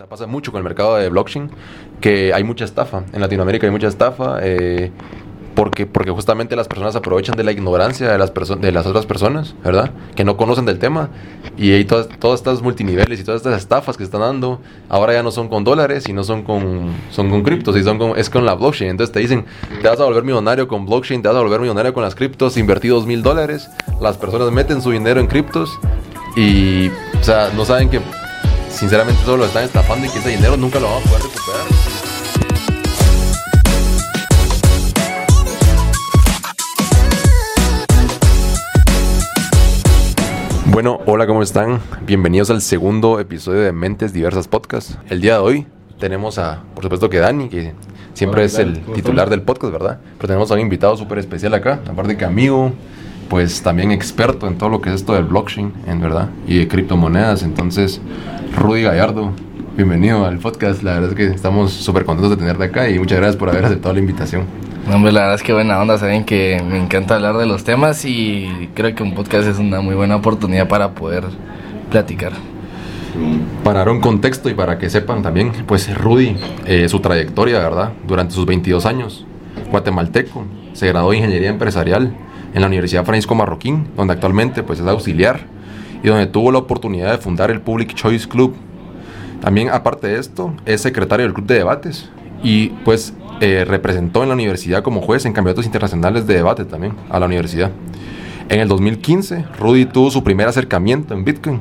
O pasa mucho con el mercado de blockchain que hay mucha estafa. En Latinoamérica hay mucha estafa eh, porque, porque justamente las personas aprovechan de la ignorancia de las, de las otras personas, ¿verdad? Que no conocen del tema. Y hay todas, todas estas multiniveles y todas estas estafas que están dando, ahora ya no son con dólares, sino son con, son con criptos y son con, es con la blockchain. Entonces te dicen, te vas a volver millonario con blockchain, te vas a volver millonario con las criptos, invertí dos mil dólares. Las personas meten su dinero en criptos y, o sea, no saben que sinceramente solo lo están estafando y que ese dinero nunca lo van a poder recuperar. Bueno, hola, ¿cómo están? Bienvenidos al segundo episodio de Mentes Diversas Podcast. El día de hoy tenemos a, por supuesto que Dani, que siempre es el titular del podcast, ¿verdad? Pero tenemos a un invitado súper especial acá, aparte que amigo, pues también experto en todo lo que es esto del blockchain, en verdad, y de criptomonedas. Entonces, Rudy Gallardo, bienvenido al podcast. La verdad es que estamos súper contentos de tenerte acá y muchas gracias por haber aceptado la invitación. hombre, la verdad es que buena onda, saben que me encanta hablar de los temas y creo que un podcast es una muy buena oportunidad para poder platicar. Para dar un contexto y para que sepan también, pues Rudy, eh, su trayectoria, ¿verdad? Durante sus 22 años, guatemalteco, se graduó de Ingeniería Empresarial en la Universidad Francisco Marroquín, donde actualmente pues es auxiliar y donde tuvo la oportunidad de fundar el Public Choice Club. También, aparte de esto, es secretario del Club de Debates y pues eh, representó en la universidad como juez en campeonatos internacionales de debate también a la universidad. En el 2015, Rudy tuvo su primer acercamiento en Bitcoin.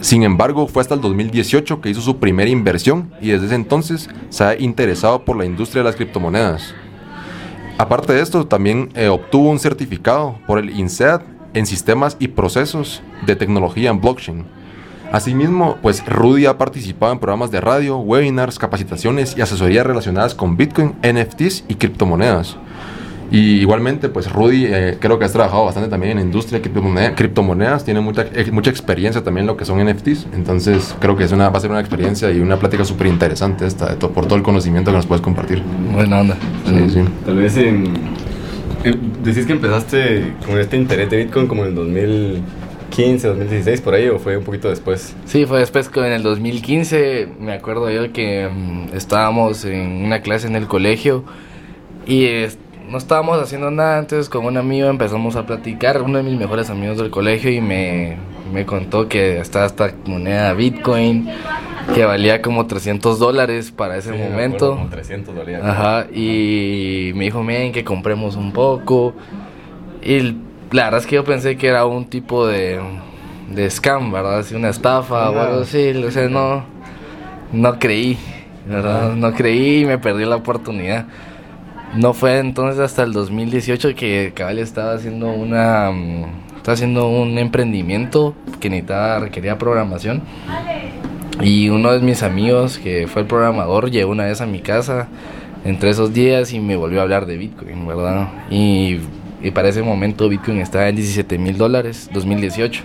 Sin embargo, fue hasta el 2018 que hizo su primera inversión y desde ese entonces se ha interesado por la industria de las criptomonedas. Aparte de esto, también eh, obtuvo un certificado por el INSEAD en sistemas y procesos de tecnología en blockchain. Asimismo, pues Rudy ha participado en programas de radio, webinars, capacitaciones y asesorías relacionadas con Bitcoin, NFTs y criptomonedas. Y igualmente, pues Rudy, eh, creo que has trabajado bastante también en la industria de criptomonedas, tiene mucha, eh, mucha experiencia también en lo que son NFTs, entonces creo que es una, va a ser una experiencia y una plática súper interesante esta, por todo el conocimiento que nos puedes compartir. Buena onda. Sí, sí. Tal vez en, decís que empezaste con este interés de Bitcoin como en el 2015, 2016, por ahí, o fue un poquito después? Sí, fue después, en el 2015, me acuerdo yo que mm, estábamos en una clase en el colegio y no estábamos haciendo nada, entonces con un amigo empezamos a platicar, uno de mis mejores amigos del colegio, y me, me contó que estaba esta moneda Bitcoin que valía como 300 dólares para ese momento. Como 300 dólares. Ajá, y me dijo, miren, que compremos un poco. Y la verdad es que yo pensé que era un tipo de, de scam, ¿verdad? Así una estafa o algo así. O sea, no, no creí, ¿verdad? No creí y me perdí la oportunidad. No fue entonces hasta el 2018 que Cabal estaba haciendo una... Mm, estaba haciendo un emprendimiento que necesitaba, requería programación. Y uno de mis amigos, que fue el programador, llegó una vez a mi casa entre esos días y me volvió a hablar de Bitcoin, ¿verdad? Y, para ese momento Bitcoin estaba en 17 mil dólares, 2018,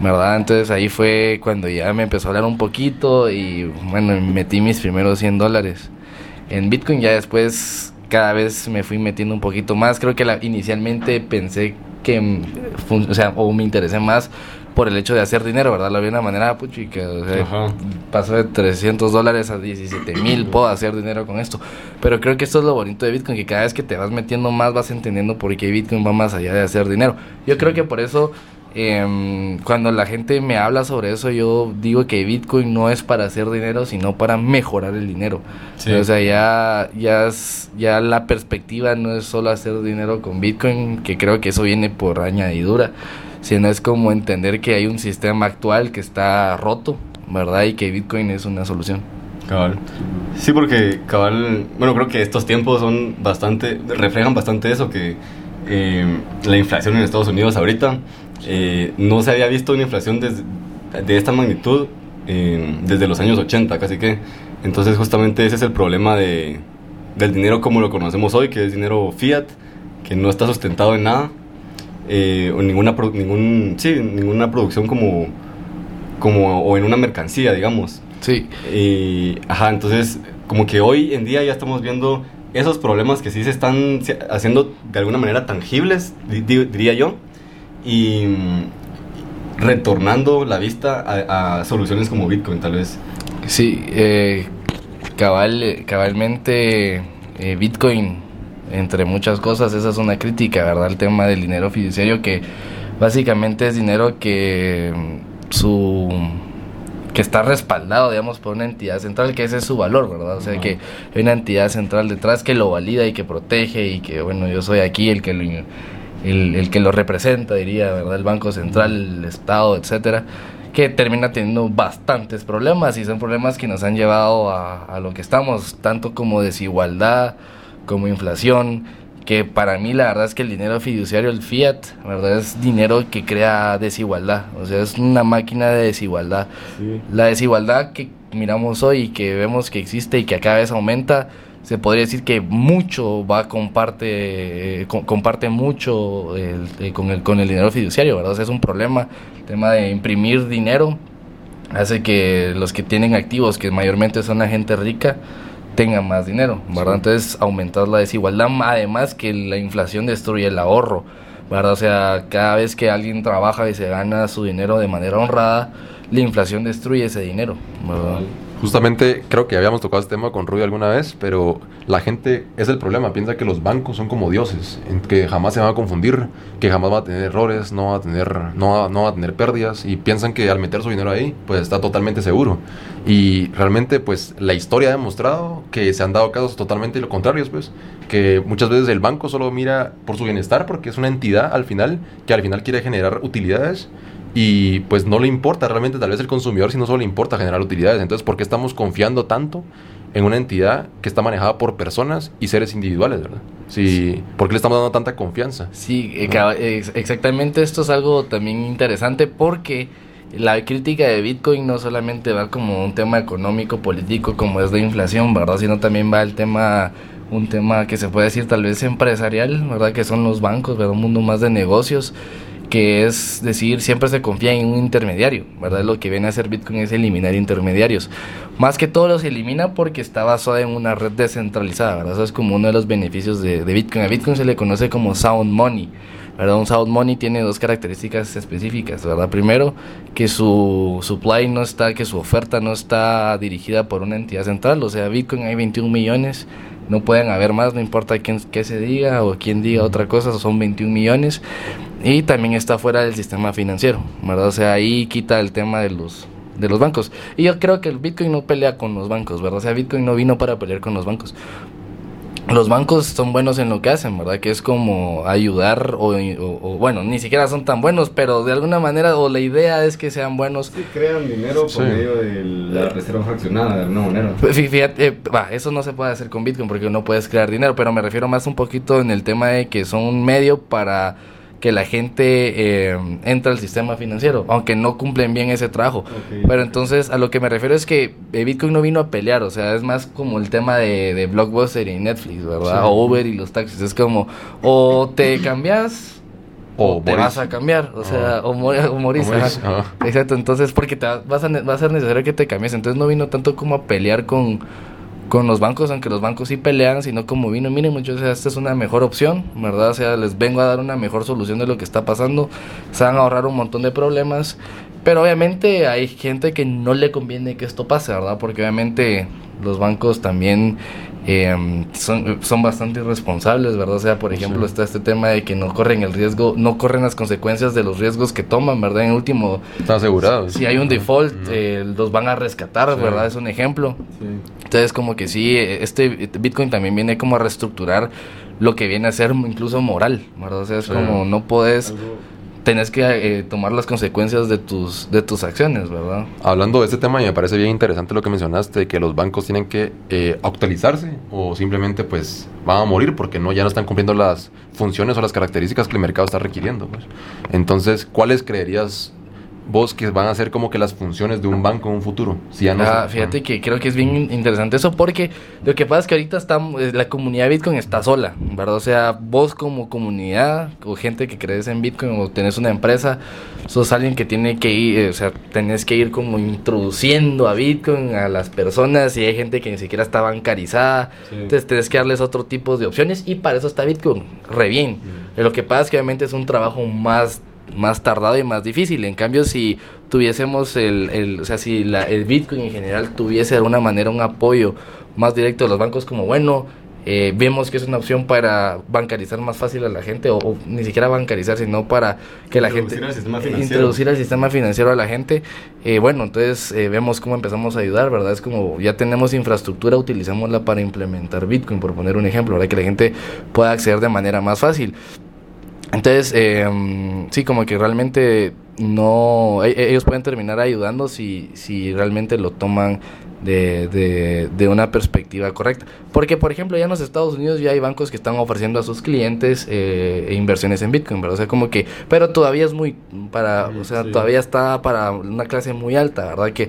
¿verdad? Entonces ahí fue cuando ya me empezó a hablar un poquito y bueno, metí mis primeros 100 dólares en Bitcoin. Ya después cada vez me fui metiendo un poquito más. Creo que la, inicialmente pensé que, o sea, o me interesé más por el hecho de hacer dinero, ¿verdad? Lo vi de una manera puchica, o sea, pasó de 300 dólares a 17 mil, puedo hacer dinero con esto. Pero creo que esto es lo bonito de Bitcoin, que cada vez que te vas metiendo más vas entendiendo por qué Bitcoin va más allá de hacer dinero. Yo creo que por eso eh, cuando la gente me habla sobre eso, yo digo que Bitcoin no es para hacer dinero, sino para mejorar el dinero. O sea, ya, ya, ya la perspectiva no es solo hacer dinero con Bitcoin, que creo que eso viene por añadidura sino es como entender que hay un sistema actual que está roto, ¿verdad? Y que Bitcoin es una solución. Cabal. Sí, porque cabal, bueno, creo que estos tiempos son bastante, reflejan bastante eso, que eh, la inflación en Estados Unidos ahorita, eh, no se había visto una inflación de esta magnitud eh, desde los años 80, casi que. Entonces justamente ese es el problema de, del dinero como lo conocemos hoy, que es dinero fiat, que no está sustentado en nada eh, o ninguna, ningún, sí, ninguna producción como, como, o en una mercancía, digamos. Sí. Y, ajá, entonces, como que hoy en día ya estamos viendo esos problemas que sí se están haciendo de alguna manera tangibles, diría yo, y mm, retornando la vista a, soluciones como Bitcoin, tal vez. Sí, eh, cabal, cabalmente eh, Bitcoin, entre muchas cosas, esa es una crítica, ¿verdad? El tema del dinero fiduciario que básicamente es dinero que mm, su que está respaldado, digamos, por una entidad central, que ese es su valor, ¿verdad? O sea, que hay una entidad central detrás que lo valida y que protege y que, bueno, yo soy aquí el que lo, el, el que lo representa, diría, ¿verdad? El Banco Central, el Estado, etcétera que termina teniendo bastantes problemas y son problemas que nos han llevado a, a, lo que estamos, tanto como desigualdad, como inflación, que para mí la verdad es que el dinero fiduciario, el fiat, verdad es dinero que crea desigualdad, o sea, es una máquina de desigualdad. Sí. La desigualdad que miramos hoy y que vemos que existe y que cada vez aumenta, se podría decir que mucho va comparte eh, comparte mucho el, eh, con el con el dinero fiduciario, ¿verdad? O sea, es un problema el tema de imprimir dinero hace que los que tienen activos, que mayormente son la gente rica, tengan más dinero, ¿verdad? Entonces aumentar la desigualdad, además que la inflación destruye el ahorro, ¿verdad? O sea, cada vez que alguien trabaja y se gana su dinero de manera honrada, la inflación destruye ese dinero, ¿verdad? Justamente creo que habíamos tocado este tema con Rubio alguna vez, pero la gente es el problema, piensa que los bancos son como dioses, que jamás se van a confundir, que jamás va a tener errores, no va a tener, no va, a tener pérdidas y piensan que al meter su dinero ahí, pues está totalmente seguro. Y realmente pues la historia ha demostrado que se han dado casos totalmente lo contrarios, pues, que muchas veces el banco solo mira por su bienestar porque es una entidad al final que al final quiere generar utilidades y pues no le importa realmente tal vez el consumidor, sino solo le importa generar utilidades. Entonces, ¿por qué estamos confiando tanto en una entidad que está manejada por personas y seres individuales, verdad? Sí, ¿Por qué le estamos dando tanta confianza? Sí, eh, exactamente esto es algo también interesante porque la crítica de Bitcoin no solamente va como un tema económico, político, como es la inflación, ¿verdad? Sino también va el tema un tema que se puede decir tal vez empresarial, ¿verdad? Que son los bancos, ¿verdad? Un mundo más de negocios que es decir, siempre se confía en un intermediario, ¿verdad? Lo que viene a hacer Bitcoin es eliminar intermediarios. Más que todo los elimina porque está basado en una red descentralizada, ¿verdad? Eso es como uno de los beneficios de, de Bitcoin. A Bitcoin se le conoce como sound money, ¿verdad? Un sound money tiene dos características específicas, ¿verdad? Primero, que su supply no está, que su oferta no está dirigida por una entidad central, o sea, Bitcoin hay 21 millones no pueden haber más, no importa quién, qué se diga o quién diga otra cosa, son 21 millones. Y también está fuera del sistema financiero, ¿verdad? O sea, ahí quita el tema de los, de los bancos. Y yo creo que el Bitcoin no pelea con los bancos, ¿verdad? O sea, Bitcoin no vino para pelear con los bancos los bancos son buenos en lo que hacen, ¿verdad? Que es como ayudar o, bueno, ni siquiera son tan buenos, pero de alguna manera o la idea es que sean buenos. Sí, crean dinero por medio de la reserva fraccionada, de alguna manera. Fíjate, eh, va, eso no se puede hacer con Bitcoin porque no puedes crear dinero, pero me refiero más un poquito en el tema de que son un medio para que la gente eh, entra al sistema financiero, aunque no cumplen bien ese trabajo. Pero entonces a lo que me refiero es que eh, Bitcoin no vino a pelear, o sea, es más como el tema de, de Blockbuster y Netflix, ¿verdad? O Uber y los taxis, es como, o te cambias o, te vas a cambiar, o sea, o, morís. Exacto, entonces porque te vas a, va a ser necesario que te cambies, entonces no vino tanto como a pelear con con los bancos, aunque los bancos sí pelean, sino como vino, miren muchachos, esta es una mejor opción, ¿verdad? O sea, les vengo a dar una mejor solución de lo que está pasando, se van a ahorrar un montón de problemas, pero obviamente hay gente que no le conviene que esto pase, ¿verdad? Porque obviamente los bancos también eh, son, son bastante irresponsables, ¿verdad? O sea, por ejemplo, está este tema de que no corren el riesgo, no corren las consecuencias de los riesgos que toman, ¿verdad? En último... Está asegurado. Si hay un default, eh, los van a rescatar, ¿verdad? Es un ejemplo. Entonces, como que sí, este Bitcoin también viene como a reestructurar lo que viene a ser incluso moral, ¿verdad? O sea, es como no puedes tenés que eh, tomar las consecuencias de tus, de tus acciones, ¿verdad? Hablando de este tema, me parece bien interesante lo que mencionaste, que los bancos tienen que eh, actualizarse o simplemente pues van a morir porque no ya no están cumpliendo las funciones o las características que el mercado está requiriendo. Pues. Entonces, ¿cuáles creerías vos que van a ser como que las funciones de un banco en un futuro. Si ya no ah, fíjate que creo que es bien interesante eso porque lo que pasa es que ahorita está, eh, la comunidad Bitcoin está sola, ¿verdad? O sea, vos como comunidad o gente que crees en Bitcoin o tenés una empresa, sos alguien que tiene que ir, eh, o sea, tenés que ir como introduciendo a Bitcoin a las personas y hay gente que ni siquiera está bancarizada, entonces tenés que darles otro tipo de opciones y para eso está Bitcoin, re bien. Lo que pasa es que obviamente es un trabajo más más tardado y más difícil. En cambio, si tuviésemos el, el o sea, si la, el Bitcoin en general tuviese de alguna manera un apoyo más directo de los bancos, como bueno, eh, vemos que es una opción para bancarizar más fácil a la gente, o, ni siquiera bancarizar, sino para que la gente... introducir al sistema financiero a la gente. Eh, bueno, entonces eh, vemos cómo empezamos a ayudar, ¿verdad? Es como ya tenemos infraestructura, utilizámosla para implementar Bitcoin, por poner un ejemplo, ¿verdad? Que la gente pueda acceder de manera más fácil. Entonces, sí, como que realmente no, e, e, ellos pueden terminar ayudando si, si realmente lo toman de, de, de, una perspectiva correcta. Porque, por ejemplo, ya en los Estados Unidos ya hay bancos que están ofreciendo a sus clientes eh, inversiones en Bitcoin, ¿verdad? O sea, como que, pero todavía es muy, para, o sea, todavía está para una clase muy alta, ¿verdad? Que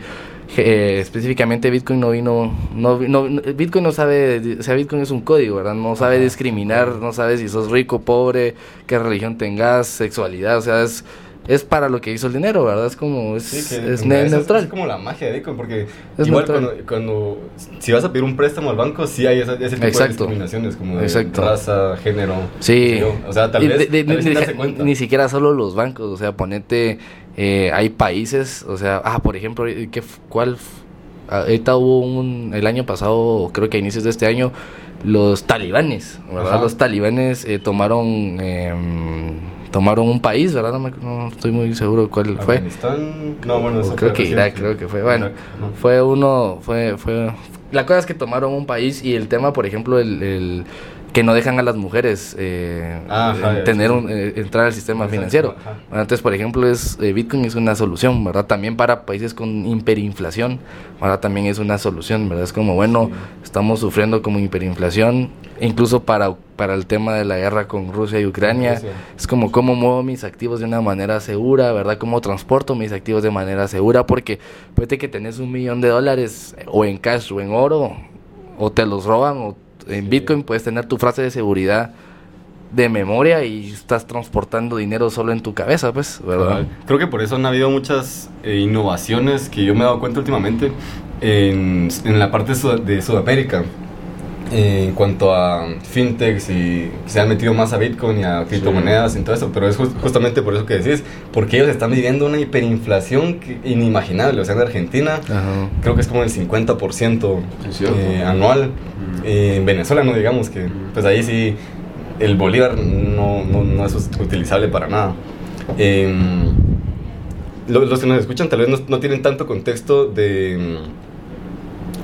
eh, específicamente Bitcoin no vino, no, no, Bitcoin no sabe, o sea, Bitcoin es un código, ¿verdad? No sabe discriminar, no sabe si sos rico, pobre, qué religión tengas, sexualidad, o sea, es es para lo que hizo el dinero, ¿verdad? Es como, es, es neutral. Es, como la magia de Bitcoin, porque igual cuando, cuando, si vas a pedir un préstamo al banco, sí hay ese, ese tipo de discriminaciones, como de raza, género. Sí. O sea, tal vez, ni, ni, siquiera solo los bancos, o sea, ponete, eh, hay países, o sea, ah, por ejemplo, ¿qué, ¿cuál? Ahorita hubo un, el año pasado, creo que a inicios de este año, los talibanes, ¿verdad? Los talibanes eh, tomaron... Eh, tomaron un país, ¿verdad? No, estoy muy seguro cuál fue. No, bueno, eso creo que Irak, creo que fue. Bueno, fue uno, fue, fue. La cosa es que tomaron un país y el tema, por ejemplo, el que no dejan a las mujeres eh, ah, tener un, eh, entrar al sistema financiero. entonces, por ejemplo, es eh, Bitcoin es una solución, ¿verdad? También para países con hiperinflación, ¿verdad? También es una solución, ¿verdad? Es como, bueno, estamos sufriendo como hiperinflación, incluso para, para el tema de la guerra con Rusia y Ucrania. Es como, ¿cómo muevo mis activos de una manera segura, ¿verdad? ¿Cómo transporto mis activos de manera segura? Porque puede que tenés un millón de dólares o en cash o en oro, o te los roban o en Bitcoin puedes tener tu frase de seguridad de memoria y estás transportando dinero solo en tu cabeza, pues, ¿verdad? Creo que por eso han habido muchas eh, innovaciones que yo me he dado cuenta últimamente en, en la parte de Sudamérica en cuanto a fintechs y se han metido más a Bitcoin y a criptomonedas y todo eso, pero es justamente por eso que decís, porque ellos están viviendo una hiperinflación inimaginable, o sea, en Argentina creo que es como el 50% eh, anual, en Venezuela no digamos que, pues ahí sí, el bolívar no, no, no es utilizable para nada. Em, los, que nos escuchan tal vez no, no tienen tanto contexto de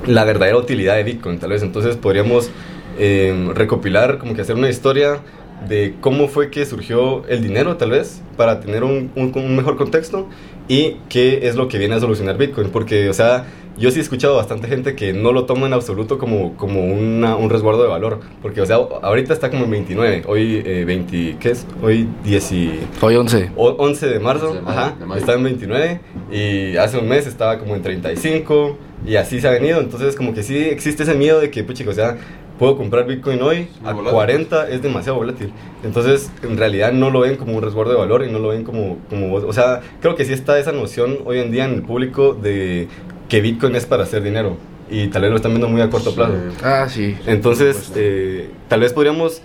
la verdadera utilidad de Bitcoin, tal vez. Entonces podríamos eh, recopilar, como que hacer una historia de cómo fue que surgió el dinero, tal vez, para tener un, un, mejor contexto y qué es lo que viene a solucionar Bitcoin. Porque, o sea, yo sí he escuchado bastante gente que no lo toma en absoluto como, como una, un resguardo de valor. Porque, o sea, ahorita está como en 29, hoy eh, 20, ¿qué es? Hoy 10 Hoy 11. 11 de marzo, ajá, está en 29 y hace un mes estaba como en 35 y así se ha venido. Entonces, como que sí existe ese miedo de que, pues, chicos, o sea, puedo comprar Bitcoin hoy a 40 es demasiado volátil. Entonces, en realidad no lo ven como un resguardo de valor y no lo ven como, como... O sea, creo que sí está esa noción hoy en día en el público de que Bitcoin es para hacer dinero. Y tal vez lo están viendo muy a corto plazo. Ah, sí. Entonces, eh, tal vez podríamos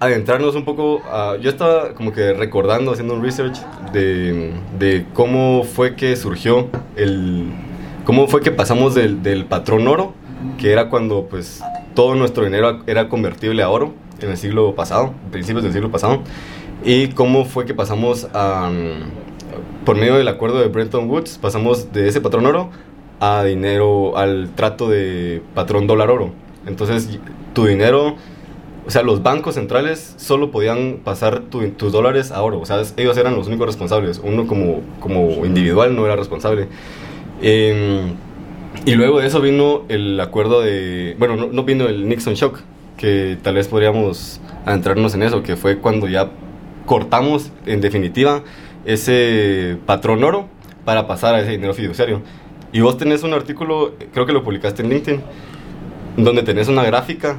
adentrarnos un poco a, yo estaba como que recordando haciendo un research de, de cómo fue que surgió el cómo fue que pasamos del, del, patrón oro, que era cuando pues todo nuestro dinero era convertible a oro en el siglo pasado, principios del siglo pasado, y cómo fue que pasamos a, por medio del acuerdo de Bretton Woods, pasamos de ese patrón oro a dinero, al trato de patrón dólar oro. Entonces tu dinero, o sea, los bancos centrales solo podían pasar tus dólares a oro, o sea, ellos eran los únicos responsables, uno como, como individual no era responsable. Em, y luego de eso vino el acuerdo de, bueno, no, vino el Nixon Shock, que tal vez podríamos adentrarnos en eso, que fue cuando ya cortamos en definitiva ese patrón oro para pasar a ese dinero fiduciario. Y vos tenés un artículo, creo que lo publicaste en LinkedIn, donde tenés una gráfica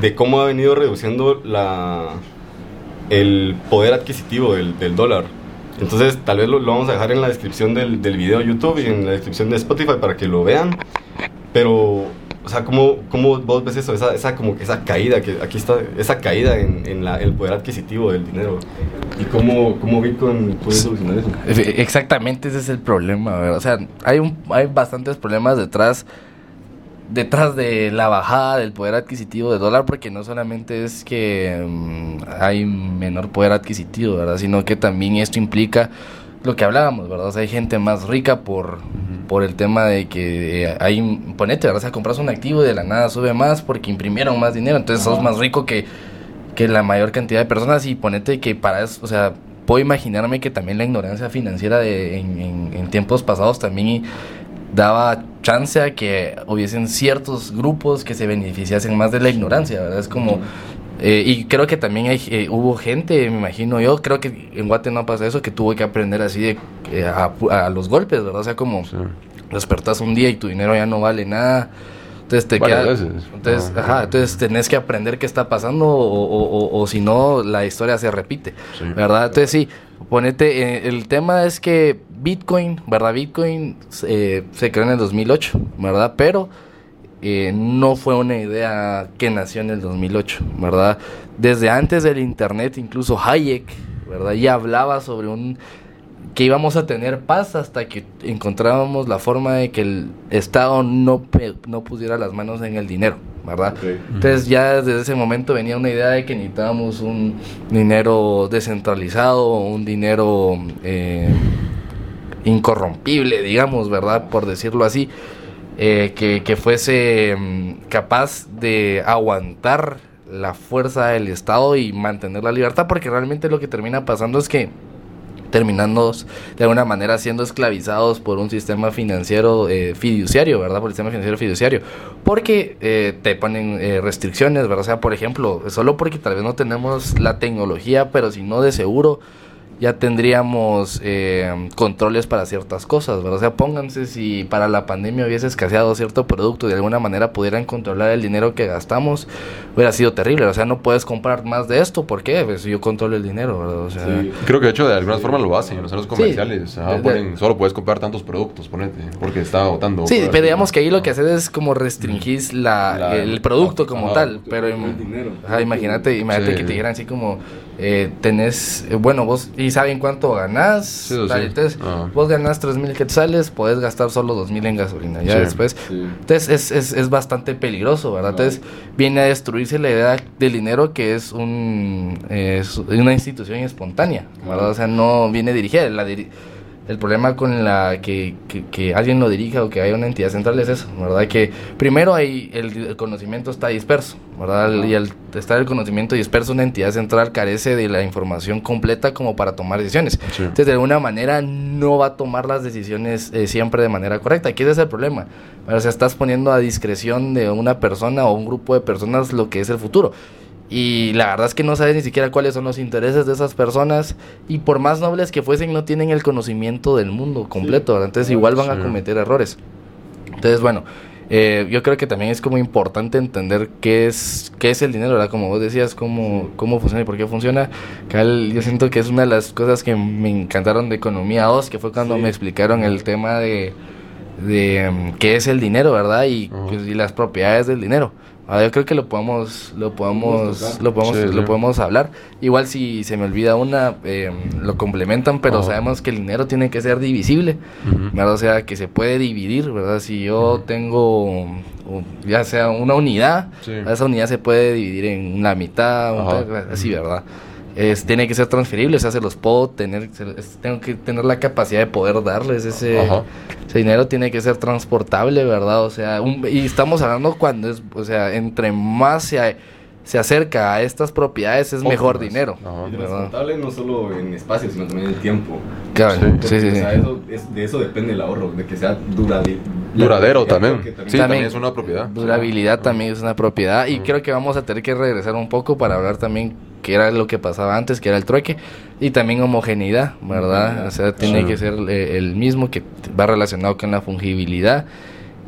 de cómo ha venido reduciendo la, el poder adquisitivo del, del dólar entonces, tal vez lo, vamos a dejar en la descripción del, del video de YouTube y en la descripción de Spotify para que lo vean. Pero, o sea, ¿cómo, cómo vos ves eso? Esa, esa, como esa caída, que aquí está, esa caída en, en la, el poder adquisitivo del dinero. ¿Y cómo, cómo Bitcoin puede solucionar eso? Exactamente, ese es el problema, ¿verdad? O sea, hay, un, hay bastantes problemas detrás detrás de la bajada del poder adquisitivo del dólar, porque no solamente es que mm, hay menor poder adquisitivo, ¿verdad? Sino que también esto implica lo que hablábamos, ¿verdad? O sea, hay gente más rica por, por el tema de que eh, hay, ponete, ¿verdad? O sea, compras un activo y de la nada sube más porque imprimieron más dinero, entonces sos más rico que, que la mayor cantidad de personas y ponete que para eso, o sea, puedo imaginarme que también la ignorancia financiera de, en, en tiempos pasados también daba chance a que hubiesen ciertos grupos que se beneficiasen más de la ignorancia, ¿verdad? Es como... Eh, y creo que también hay, eh, hubo gente, me imagino yo, creo que en Guate no pasa eso, que tuvo que aprender así de, eh, a, los golpes, ¿verdad? O sea, como despertas un día y tu dinero ya no vale nada. Entonces te queda, entonces, ajá, entonces tenés que aprender qué está pasando o, o, o, si no la historia se repite, ¿verdad? Entonces sí, ponete, eh, el tema es que Bitcoin, ¿verdad? Bitcoin eh, se creó en el 2008, ¿verdad? Pero eh, no fue una idea que nació en el 2008, ¿verdad? Desde antes del Internet, incluso Hayek, ¿verdad? Ya hablaba sobre un que íbamos a tener paz hasta que encontrábamos la forma de que el Estado no, no pusiera las manos en el dinero, ¿verdad? Entonces ya desde ese momento venía una idea de que necesitábamos un dinero descentralizado, un dinero eh, incorrompible, digamos, ¿verdad? Por decirlo así, eh, que, que, fuese mm, capaz de aguantar la fuerza del Estado y mantener la libertad, porque realmente lo que termina pasando es que terminando de alguna manera siendo esclavizados por un sistema financiero eh, fiduciario, ¿verdad? Por el sistema financiero fiduciario. Porque eh, te ponen eh, restricciones, ¿verdad? O sea, por ejemplo, solo porque tal vez no tenemos la tecnología, pero si no de seguro ya tendríamos eh, controles para ciertas cosas, ¿verdad? O sea, pónganse si para la pandemia hubiese escaseado cierto producto y de alguna manera pudieran controlar el dinero que gastamos, hubiera sido terrible. O sea, no puedes comprar más de esto, ¿por qué? Pues yo controlo el dinero, ¿verdad? O sea, Creo que de hecho de alguna forma lo hacen en los centros comerciales. solo puedes comprar tantos productos, ponete, porque está votando. Sí, pero digamos que ahí lo que haces es como restringir la, el producto como tal. Pero imagínate, imagínate que te dijeran así como eh, tenés, eh, bueno, vos y saben cuánto ganás, entonces ah. vos ganás 3 mil quetzales, podés gastar solo 2 mil en gasolina, ya después, entonces es, es, es, bastante peligroso, ¿verdad? Entonces viene a destruirse la idea del dinero que es un es una institución espontánea, ¿verdad? O sea, no viene dirigida, la el problema con la que, que, alguien lo dirija o que haya una entidad central es eso, ¿verdad? Que primero hay el, conocimiento está disperso, ¿verdad? Y al estar el conocimiento disperso, una entidad central carece de la información completa como para tomar decisiones. Entonces, de alguna manera, no va a tomar las decisiones eh, siempre de manera correcta. Aquí ese es el problema. O sea, estás poniendo a discreción de una persona o un grupo de personas lo que es el futuro y la verdad es que no sabes ni siquiera cuáles son los intereses de esas personas y por más nobles que fuesen no tienen el conocimiento del mundo completo, entonces igual van a cometer errores. Entonces, bueno, eh, yo creo que también es como importante entender qué es qué es el dinero, ¿verdad? Como vos decías, cómo, cómo funciona y por qué funciona. yo siento que es una de las cosas que me encantaron de Economía 2, que fue cuando me explicaron el tema de, de mm, qué es el dinero, ¿verdad? Y, pues, y las propiedades del dinero. Ah, yo creo que lo podemos, lo podemos, lo podemos, lo podemos hablar. Igual si se me olvida una, eh, lo complementan, pero sabemos que el dinero tiene que ser divisible, ¿verdad? O sea, que se puede dividir, ¿verdad? Si yo tengo, ya sea una unidad, esa unidad se puede dividir en la mitad, así, ¿verdad? Es, tiene que ser transferible, o sea, se los puedo tener, tengo que tener la capacidad de poder darles ese, ese, dinero, tiene que ser transportable, ¿verdad? O sea, y estamos hablando cuando es, o sea, entre más se, se acerca a estas propiedades es mejor dinero. y transportable no solo en espacio, sino también en tiempo. Claro, sí, sí, sí. eso, de eso depende el ahorro, de que sea duradero. Duradero también. Sí, también, es una propiedad. Durabilidad también es una propiedad. Y creo que vamos a tener que regresar un poco para hablar también que era lo que pasaba antes, que era el trueque, y también homogeneidad, ¿verdad? O sea, tiene que ser eh, el mismo que va relacionado con la fungibilidad.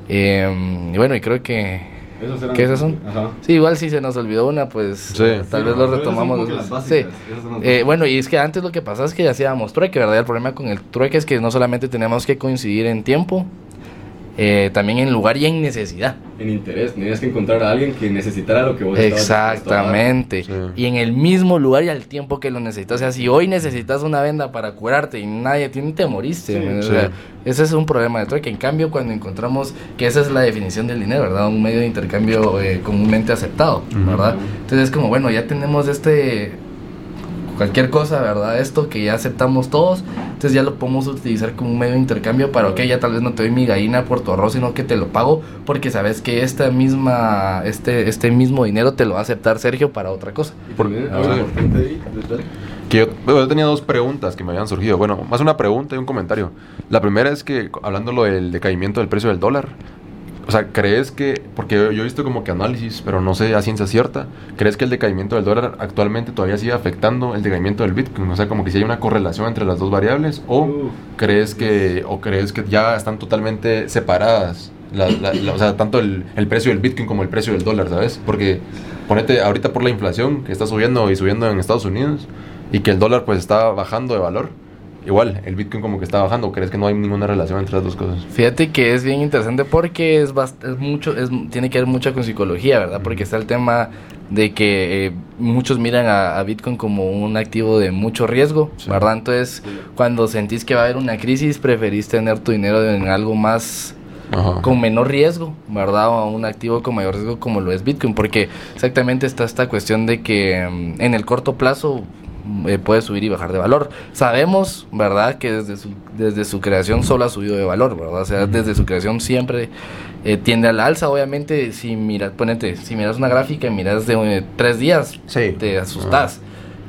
Em, y bueno, y creo que... ¿Qué esas son? Sí, igual si se nos olvidó una, pues tal vez lo retomamos. Sí. Eh, bueno, y es que antes lo que pasaba es que hacíamos trueque, ¿verdad? El problema con el trueque es que no solamente teníamos que coincidir en tiempo, eh, también en lugar y en necesidad. En interés, tenías que encontrar a alguien que necesitara lo que vos Exactamente. Y en el mismo lugar y al tiempo que lo necesitas. O sea, si hoy necesitas una venda para curarte y nadie tiene, te moriste. Sí, ¿me- o sí. sea, ese es un problema de trueque. En cambio, cuando encontramos que esa es la definición del dinero, ¿verdad? Un medio de intercambio eh, comúnmente aceptado, ¿verdad? Entonces es como, bueno, ya tenemos este cualquier cosa, ¿verdad? Esto que ya aceptamos todos, entonces ya lo podemos utilizar como un medio de intercambio para, ok, ya tal vez no te doy mi gallina por tu arroz, sino que te lo pago porque sabes que esta misma, este, este mismo dinero te lo va a aceptar Sergio para otra cosa. Por- también ah. Que yo, yo tenía dos preguntas que me habían surgido. Bueno, más una pregunta y un comentario. La primera es que, hablando lo del decaimiento del precio del dólar, o sea, ¿crees que, porque yo, yo he visto como que análisis, pero no sé a ciencia cierta, ¿crees que el decaimiento del dólar actualmente todavía sigue afectando el decaimiento del Bitcoin? O sea, como que si hay una correlación entre las dos variables, o Uh. crees que, o crees que ya están totalmente separadas, la- la- la- o sea, tanto el, el precio del Bitcoin como el precio del dólar, ¿sabes? Porque ponete ahorita por la inflación que está subiendo y subiendo en Estados Unidos y que el dólar pues está bajando de valor, igual el Bitcoin como que está bajando, ¿crees que no hay ninguna relación entre las dos cosas? Fíjate que es bien interesante porque es, es mucho, es, tiene que ver mucho con psicología, ¿verdad? Porque está el tema de que eh, muchos miran a, a Bitcoin como un activo de mucho riesgo, Sí. ¿verdad? Entonces, cuando sentís que va a haber una crisis, preferís tener tu dinero en algo más Ajá. con menor riesgo, ¿verdad? O un activo con mayor riesgo como lo es Bitcoin, porque exactamente está esta cuestión de que mm, en el corto plazo eh, puede subir y bajar de valor. Sabemos, ¿verdad? Que desde su, desde su creación solo ha subido de valor, ¿verdad? O sea, desde su creación siempre eh, tiende a la alza, obviamente, si miras, ponete, si miras una gráfica y miras de eh, tres días, Sí. te asustas.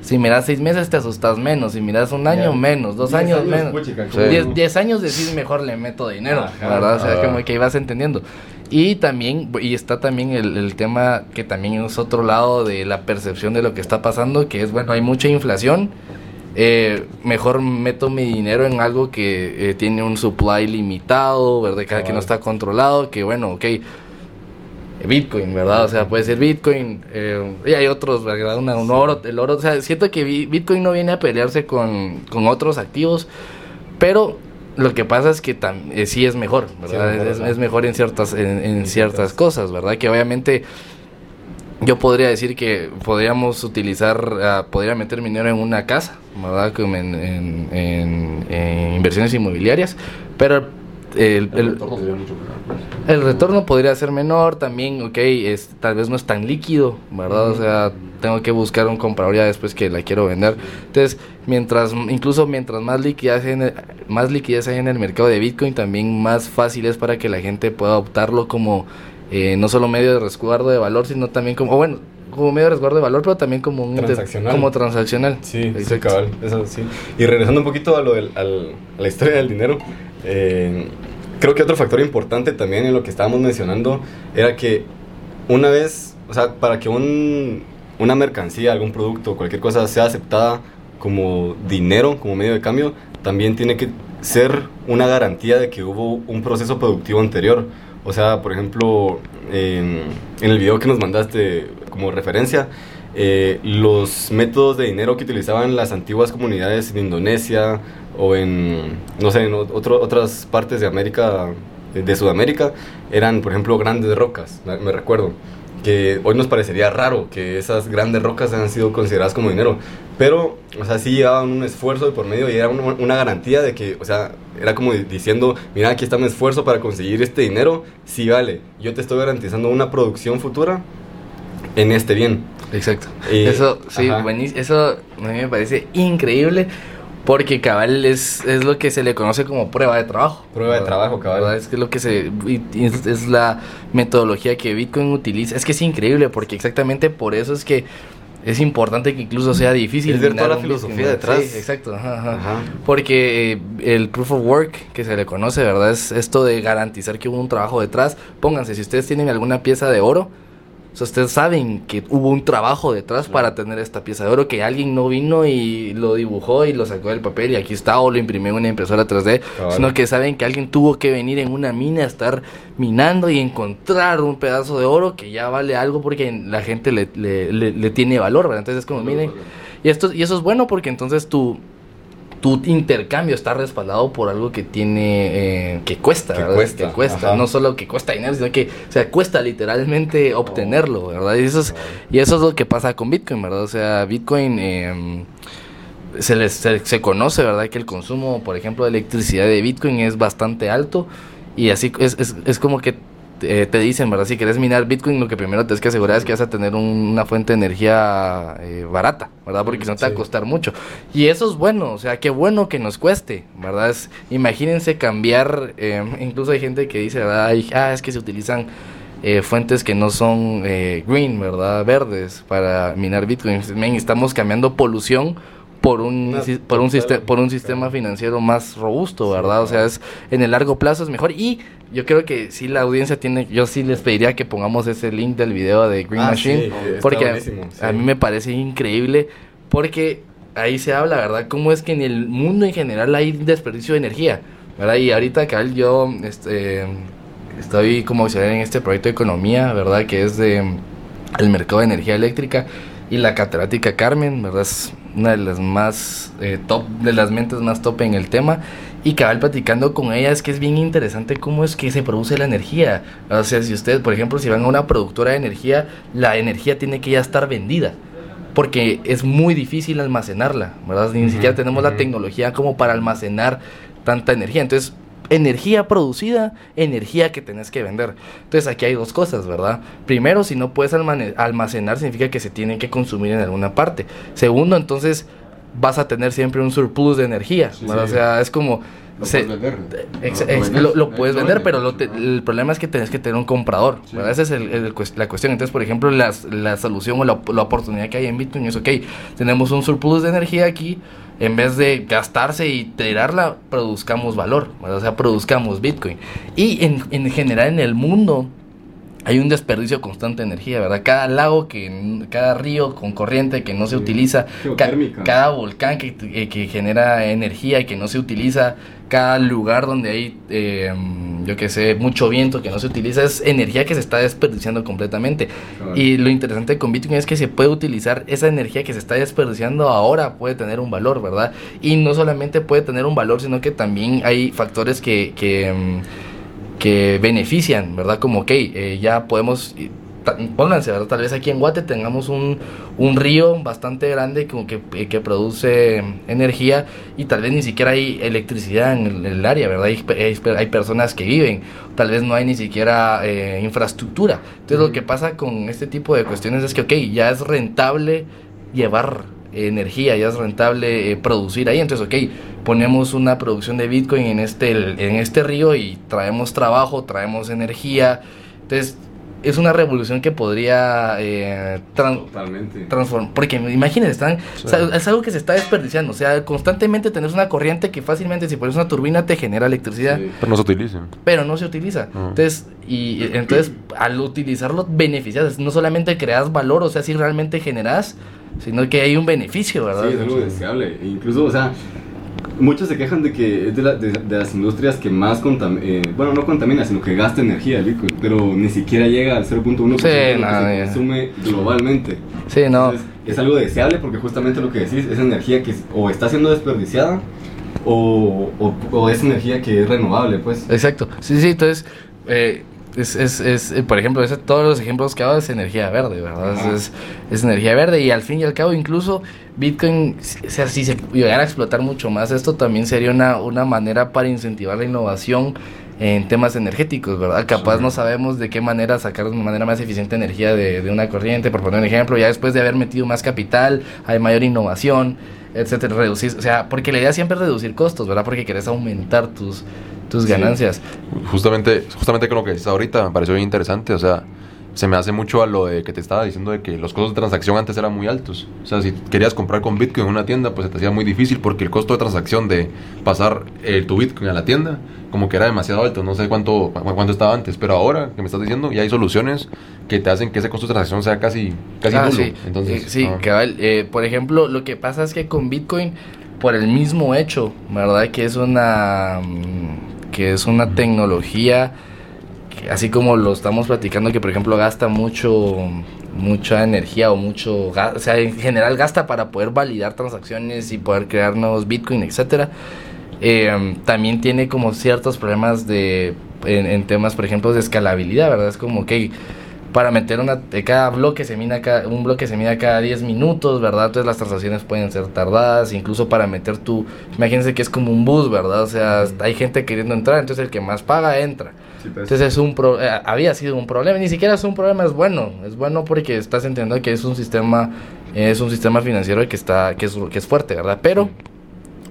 Si miras seis meses te asustas menos, si miras un año menos, dos Diez años, años, menos. puchica, Sí. como- Diez, diez años decís mejor le meto dinero, Ajá, ¿verdad? O sea, ajá. como que vas entendiendo. Y también, y está también el, el tema que también es otro lado de la percepción de lo que está pasando, que es, bueno, hay mucha inflación, eh, mejor meto mi dinero en algo que eh, tiene un supply limitado, ¿verdad? Que, que no está controlado, que bueno, ok. Bitcoin, ¿verdad? O sea, puede ser Bitcoin. eh, y hay otros, ¿verdad? Una- un oro, el oro. O sea, siento que Bi- Bitcoin no viene a pelearse con, con otros activos, pero lo que pasa es que eh, sí es mejor, ¿verdad? Sí, es, mejor en ciertas, en, ciertas cosas, ¿verdad? Que obviamente yo podría decir que podríamos utilizar, ah, podría meter mi dinero en una casa, ¿verdad? Como en, en- en- en inversiones inmobiliarias, pero el, el- retorno mucho menor, pues. el retorno podría ser menor también, ok, es, tal vez no es tan líquido, ¿verdad? O sea, tengo que buscar un comprador ya después que la quiero vender. Entonces, mientras, incluso mientras más liquidez, hay en el, más liquidez hay en el mercado de Bitcoin, también más fácil es para que la gente pueda optarlo como eh, no solo medio de resguardo de valor, sino también como, bueno, como medio de resguardo de valor, pero también como un Transaccional. como transaccional. Sí, sí, cabal, eso sí. Y regresando un poquito a, lo del, al- a la historia del dinero, eh, creo que otro factor importante también en lo que estábamos mencionando era que una vez, o sea, para que un, una mercancía, algún producto, cualquier cosa sea aceptada como dinero, como medio de cambio, también tiene que ser una garantía de que hubo un proceso productivo anterior. O sea, por ejemplo, en, el video que nos mandaste como referencia, eh, los métodos de dinero que utilizaban las antiguas comunidades en Indonesia o en, no sé, en otras partes de América, de Sudamérica, eran, por ejemplo, grandes rocas, me recuerdo. Que hoy nos parecería raro que esas grandes rocas hayan sido consideradas como dinero. Pero, o sea, sí llevaban un esfuerzo de por medio y era una, una garantía de que, o sea, era como diciendo, mira, aquí está mi esfuerzo para conseguir este dinero, sí vale, yo te estoy garantizando una producción futura en este bien. Exacto. Y- eso, sí, buenísimo. Eso a mí me parece increíble porque cabal es, es lo que se le conoce como prueba de trabajo. Prueba de ¿verdad? trabajo, cabal. ¿Verdad? Es que lo que se es, es la metodología que Bitcoin utiliza. Es que es increíble porque exactamente por eso es que es importante que incluso sea difícil. Es ver toda la filosofía detrás. Sí, exacto. ajá, ajá. Ajá. Porque eh, el proof of work que se le conoce, ¿verdad? Es esto de garantizar que hubo un trabajo detrás. Pónganse, si ustedes tienen alguna pieza de oro, o sea, ustedes saben que hubo un trabajo detrás para tener esta pieza de oro, que alguien no vino y lo dibujó y lo sacó del papel y aquí está, o lo imprimió en una impresora 3D, Cabal. sino que saben que alguien tuvo que venir en una mina a estar minando y encontrar un pedazo de oro que ya vale algo porque la gente le, le, le- le tiene valor, ¿verdad? Entonces es como, miren, y, esto, y eso es bueno porque entonces tu, tu intercambio está respaldado por algo que tiene, eh, que cuesta, Que ¿verdad? cuesta, que cuesta, ajá. no solo que cuesta dinero, sino que, o sea, cuesta literalmente obtenerlo, ¿verdad? Y eso es, y eso es lo que pasa con Bitcoin, ¿verdad? O sea, Bitcoin eh, se, les, se, se conoce, ¿verdad? Que el consumo, por ejemplo, de electricidad de Bitcoin es bastante alto y así es, es, es como que eh, te dicen, ¿verdad? Si quieres minar Bitcoin, lo que primero tienes que asegurar es que vas a tener un- una fuente de energía eh, barata, ¿verdad? Porque si no te va a costar mucho. Y eso es bueno, o sea, qué bueno que nos cueste, ¿verdad? Es- imagínense cambiar, eh, incluso hay gente que dice, ¿verdad? Ay, ah, es que se utilizan eh, fuentes que no son eh, green, ¿verdad? Verdes para minar Bitcoin. Men, estamos cambiando polución por un, si- por un, total- siste- por un sistema financiero más robusto, ¿verdad? O sea, es en el largo plazo es mejor. Y yo creo que sí la audiencia tiene, yo sí les pediría que pongamos ese link del video de Green Ah, Machine, sí, porque buenísimo, sí. a mí me parece increíble, porque ahí se habla, ¿verdad? Cómo es que en el mundo en general hay desperdicio de energía, ¿verdad? Y ahorita, Carl, yo este, estoy como auxiliar en este proyecto de economía, ¿verdad? Que es de el mercado de energía eléctrica y la catedrática Carmen, ¿verdad? Es una de las más eh, top, de las mentes más top en el tema. Y cabal platicando con ella es que es bien interesante cómo es que se produce la energía. O sea, si ustedes, por ejemplo, si van a una productora de energía, la energía tiene que ya estar vendida. Porque es muy difícil almacenarla, ¿verdad? Ni siquiera tenemos la tecnología como para almacenar tanta energía. Entonces, energía producida, energía que tenés que vender. Entonces aquí hay dos cosas, ¿verdad? Primero, si no puedes almacenar, significa que se tienen que consumir en alguna parte. Segundo, entonces vas a tener siempre un surplus de energía, Sí, ¿verdad? sí. O sea, es como... Lo se- puedes vender. Ex- lo lo, lo puedes pero lo te- el problema es que tenés que tener un comprador. Esa es el- el cues- la cuestión. Entonces, por ejemplo, las- la solución o la, la oportunidad que hay en Bitcoin es, ok, tenemos un surplus de energía aquí, en vez de gastarse y tirarla, produzcamos valor, o sea, produzcamos Bitcoin. Y en, en general en el mundo hay un desperdicio constante de energía, ¿verdad? Cada lago, que cada río con corriente que no se Sí. utiliza, ca- cada volcán que, eh, que genera energía y que no se utiliza, cada lugar donde hay, eh, yo que sé, mucho viento que no se utiliza, es energía que se está desperdiciando completamente. Y lo interesante con Bitcoin es que se puede utilizar esa energía que se está desperdiciando ahora, puede tener un valor, ¿verdad? Y no solamente puede tener un valor, sino que también hay factores que, que, mm, que benefician, ¿verdad? Como, ok, eh, ya podemos, pónganse, ¿verdad? Tal vez aquí en Guate tengamos un, un río bastante grande como que, eh, que produce energía y tal vez ni siquiera hay electricidad en el, en el área, ¿verdad? Hay, hay personas que viven, tal vez no hay ni siquiera eh, infraestructura. Entonces lo que pasa con este tipo de cuestiones es que, ok, ya es rentable llevar energía, ya es rentable eh, producir ahí. Entonces, ok, ponemos una producción de Bitcoin en este, en este río y traemos trabajo, traemos energía. Entonces, es una revolución que podría eh, tran- Totalmente. transformar. Porque imagínense, están, o sea, es algo que se está desperdiciando. O sea, constantemente tenés una corriente que fácilmente, si pones una turbina, te genera electricidad Sí. Pero no se utilicen. pero no se utiliza. Ah. Entonces, y y entonces al utilizarlo beneficias, no solamente creas valor, o sea, si realmente generas, sino que hay un beneficio, ¿verdad? Sí, es algo deseable. Incluso, o sea, muchos se quejan de que es de, la- de- de las industrias que más contamina, bueno, no contamina, sino que gasta energía el Bitcoin, pero ni siquiera llega al 0.1% Sí, de lo que se consume globalmente. Sí, no. Entonces, es algo deseable porque justamente lo que decís es energía que o está siendo desperdiciada o, o- o es energía que es renovable, pues. Exacto. Sí, sí, entonces, eh, es, es, es, eh, por ejemplo, ese- todos los ejemplos que hago es energía verde, ¿verdad? Es-. Es, es energía verde y al fin y al cabo, incluso Bitcoin, o sea, si se llegara a explotar mucho más, esto también sería una, una manera para incentivar la innovación en temas energéticos, ¿verdad? Capaz Sí. no sabemos de qué manera sacar de una manera más eficiente energía de, de una corriente, por poner un ejemplo, ya después de haber metido más capital, hay mayor innovación, etcétera, reducir, o sea, porque la idea siempre es reducir costos, ¿verdad? Porque querés aumentar tus, tus ganancias. Justamente, justamente con lo que dices ahorita me pareció bien interesante, o sea, se me hace mucho a lo de que te estaba diciendo de que los costos de transacción antes eran muy altos. O sea, si querías comprar con Bitcoin en una tienda, pues se te hacía muy difícil porque el costo de transacción de pasar eh, tu Bitcoin a la tienda, como que era demasiado alto. No sé cuánto, cu- cuánto estaba antes, pero ahora que me estás diciendo, ya hay soluciones que te hacen que ese costo de transacción sea casi, casi Ah, nulo. sí. Entonces, Eh, sí, ah, cabal. Eh, por ejemplo, lo que pasa es que con Bitcoin, por el mismo hecho, ¿verdad? Que es una, mm, que es una tecnología así como lo estamos platicando, que por ejemplo gasta mucho, mucha energía o mucho, o sea, en general gasta para poder validar transacciones y poder crear nuevos Bitcoin, etcétera. Eh, también tiene como ciertos problemas de, en, temas, por ejemplo, de escalabilidad, ¿verdad? Es como que para meter una, cada bloque se mina cada, un bloque se mina cada 10 minutos, ¿verdad? Entonces las transacciones pueden ser tardadas, incluso para meter tu, imagínense que es como un bus, ¿verdad? O sea, hay gente queriendo entrar, entonces el que más paga entra. Pues. Entonces es un pro, eh, había sido un problema, ni siquiera es un problema, es bueno, es bueno porque estás entendiendo que es un sistema, es un sistema financiero que está, que es, que es fuerte, ¿verdad? Pero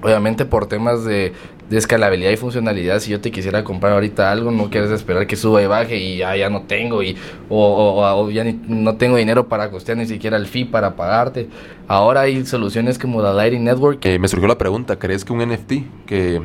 obviamente por temas de, de, escalabilidad y funcionalidad, si yo te quisiera comprar ahorita algo, no quieres esperar que suba y baje y ya, ya no tengo, y, o, ya no tengo dinero para costear ni siquiera el fee para pagarte. Ahora hay soluciones como la Lighting Network. me surgió la pregunta, ¿crees que un NFT que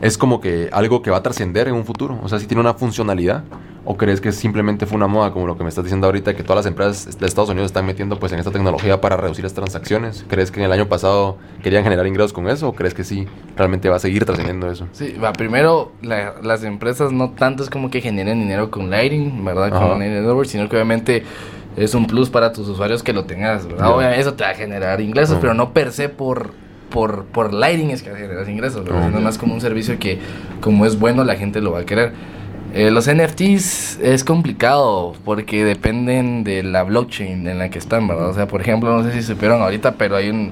es como que algo que va a trascender en un futuro? O sea, si tiene una funcionalidad ¿O crees que simplemente fue una moda, como lo que me estás diciendo ahorita, que todas las empresas de Estados Unidos están metiendo pues en esta tecnología para reducir las transacciones? ¿Crees que en el año pasado querían generar ingresos con eso o crees que sí, realmente va a seguir trascendiendo eso? Sí, va, primero las empresas no tanto es como que generen dinero con Lighting, ¿verdad? Con Lighting sino que obviamente es un plus para tus usuarios que lo tengas, ¿verdad? Obviamente eso te va a generar ingresos, pero no per se por por, por lighting es que generas ingresos, ¿verdad? Más como un servicio que como es bueno la gente lo va a querer. Eh, los NFTs es complicado porque dependen de la blockchain en la que están, ¿verdad? O sea, por ejemplo, no sé si supieron ahorita, pero hay un...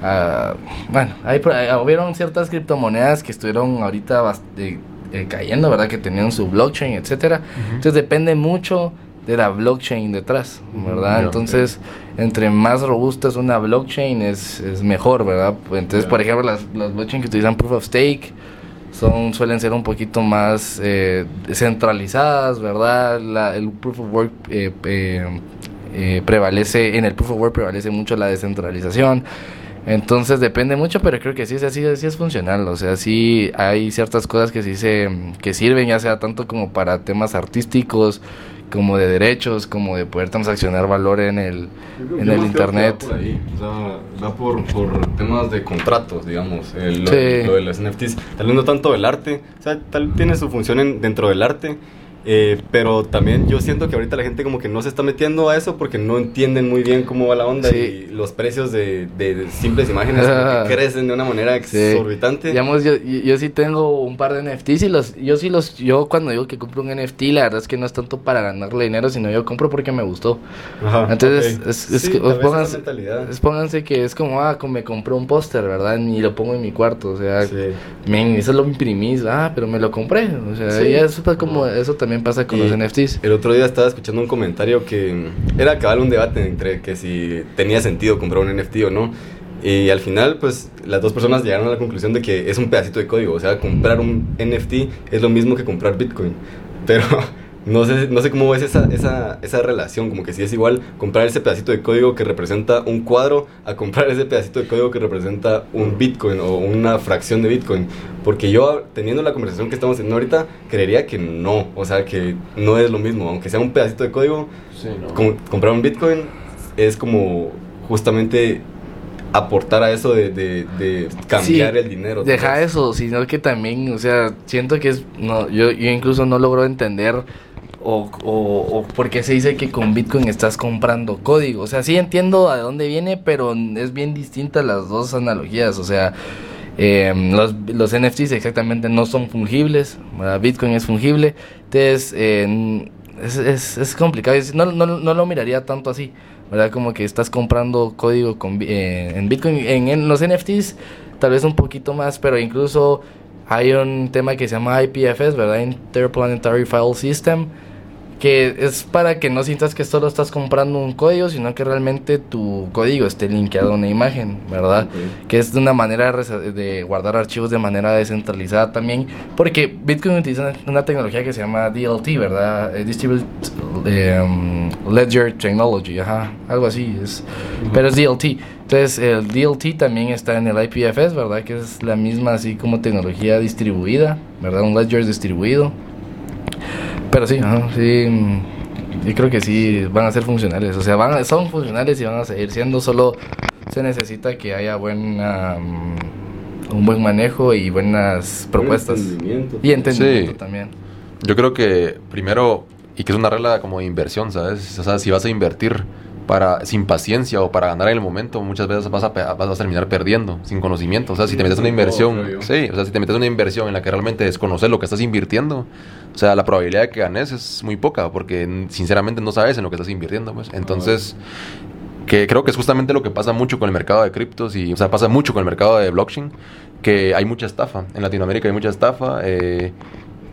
Uh, bueno, hay, hubieron ciertas criptomonedas que estuvieron ahorita eh, cayendo, ¿verdad? Que tenían su blockchain, etcétera. Entonces depende mucho de la blockchain detrás, ¿verdad? Entonces, entre más robusta es una blockchain, es, es mejor, ¿verdad? Entonces, por ejemplo, las, las blockchains que utilizan Proof of Stake, son suelen ser un poquito más eh, centralizadas, ¿verdad? La, el proof of work eh, eh, prevalece, en el proof of work prevalece mucho la descentralización. Entonces depende mucho, pero creo que sí así, sí es funcional. O sea, sí hay ciertas cosas que sí se que sirven, ya sea tanto como para temas artísticos, como de derechos, como de poder transaccionar valor en el, en el internet. Por, ahí. O sea, va por, por, temas de contratos, digamos, lo, lo, de los NFTs. Tal vez no tanto del arte, o sea, tal tiene su función en, dentro del arte, eh, pero también yo siento que ahorita la gente como que no se está metiendo a eso porque no entienden muy bien cómo va la onda y los precios de, de, simples imágenes crecen de una manera exorbitante. Digamos, yo, yo, sí tengo un par de NFTs y los, yo sí los, yo cuando digo que compro un NFT, la verdad es que no es tanto para ganarle dinero, sino yo compro porque me gustó. Entonces, es, es, que, pónganse, es, pónganse, que es como, ah, me compré un póster, ¿verdad? Y lo pongo en mi cuarto, o sea, eso lo imprimís, ah, pero me lo compré, o sea, ya eso fue como, eso también pasa con los NFTs. El otro día estaba escuchando un comentario que era acabar un debate entre que si tenía sentido comprar un NFT o no. Y al final, pues las dos personas llegaron a la conclusión de que es un pedacito de código. O sea, comprar un NFT es lo mismo que comprar Bitcoin. Pero no sé, no sé cómo ves esa, esa, esa relación, como que si es igual comprar ese pedacito de código que representa un cuadro a comprar ese pedacito de código que representa un Bitcoin o una fracción de Bitcoin. Porque yo, teniendo la conversación que estamos teniendo ahorita, creería que no, o sea, que no es lo mismo, aunque sea un pedacito de código, comprar un Bitcoin es como justamente aportar a eso de, de, cambiar el dinero. Deja eso, sino que también, o sea, siento que es, no, yo, yo incluso no logro entender o, o, por qué se dice que con Bitcoin estás comprando código. O sea, sí entiendo a dónde viene, pero es bien distinta las dos analogías. O sea, eh, los, los NFTs exactamente no son fungibles. Bitcoin es fungible. Entonces, es, es, es, complicado. No, no, no, lo miraría tanto así. ¿verdad? Como que estás comprando código con, eh, en Bitcoin. En, en los NFTs, tal vez un poquito más, pero incluso hay un tema que se llama IPFS, ¿verdad? Interplanetary File System que es para que no sientas que solo estás comprando un código, sino que realmente tu código esté linkeado a una imagen, ¿verdad? Que es de una manera de guardar archivos de manera descentralizada también, porque Bitcoin utiliza una tecnología que se llama DLT, ¿verdad? Eh, Distributed um, Ledger Technology, ajá, algo así, es, pero es DLT. Entonces, el DLT también está en el IPFS, ¿verdad? Que es la misma así como tecnología distribuida, ¿verdad? Un ledger distribuido. Pero sí, sí. Yo creo que sí van a ser funcionales. O sea, van, son funcionales y van a seguir siendo. Solo se necesita que haya buena, mm, un buen manejo y buenas propuestas. Entendimiento. Y entendimiento también. Yo creo que primero, y que es una regla como de inversión, ¿sabes? O sea, si vas a invertir para sin paciencia o para ganar en el momento, muchas veces vas a, vas a terminar perdiendo sin conocimiento. O sea, si te metes una inversión, sí, o sea, si te metes una inversión en la que realmente desconoces lo que estás invirtiendo, o sea, la probabilidad de que ganes es muy poca porque sinceramente no sabes en lo que estás invirtiendo, pues. Entonces, que creo que es justamente lo que pasa mucho con el mercado de criptos y, o sea, pasa mucho con el mercado de blockchain, que hay mucha estafa. En Latinoamérica hay mucha estafa. eh,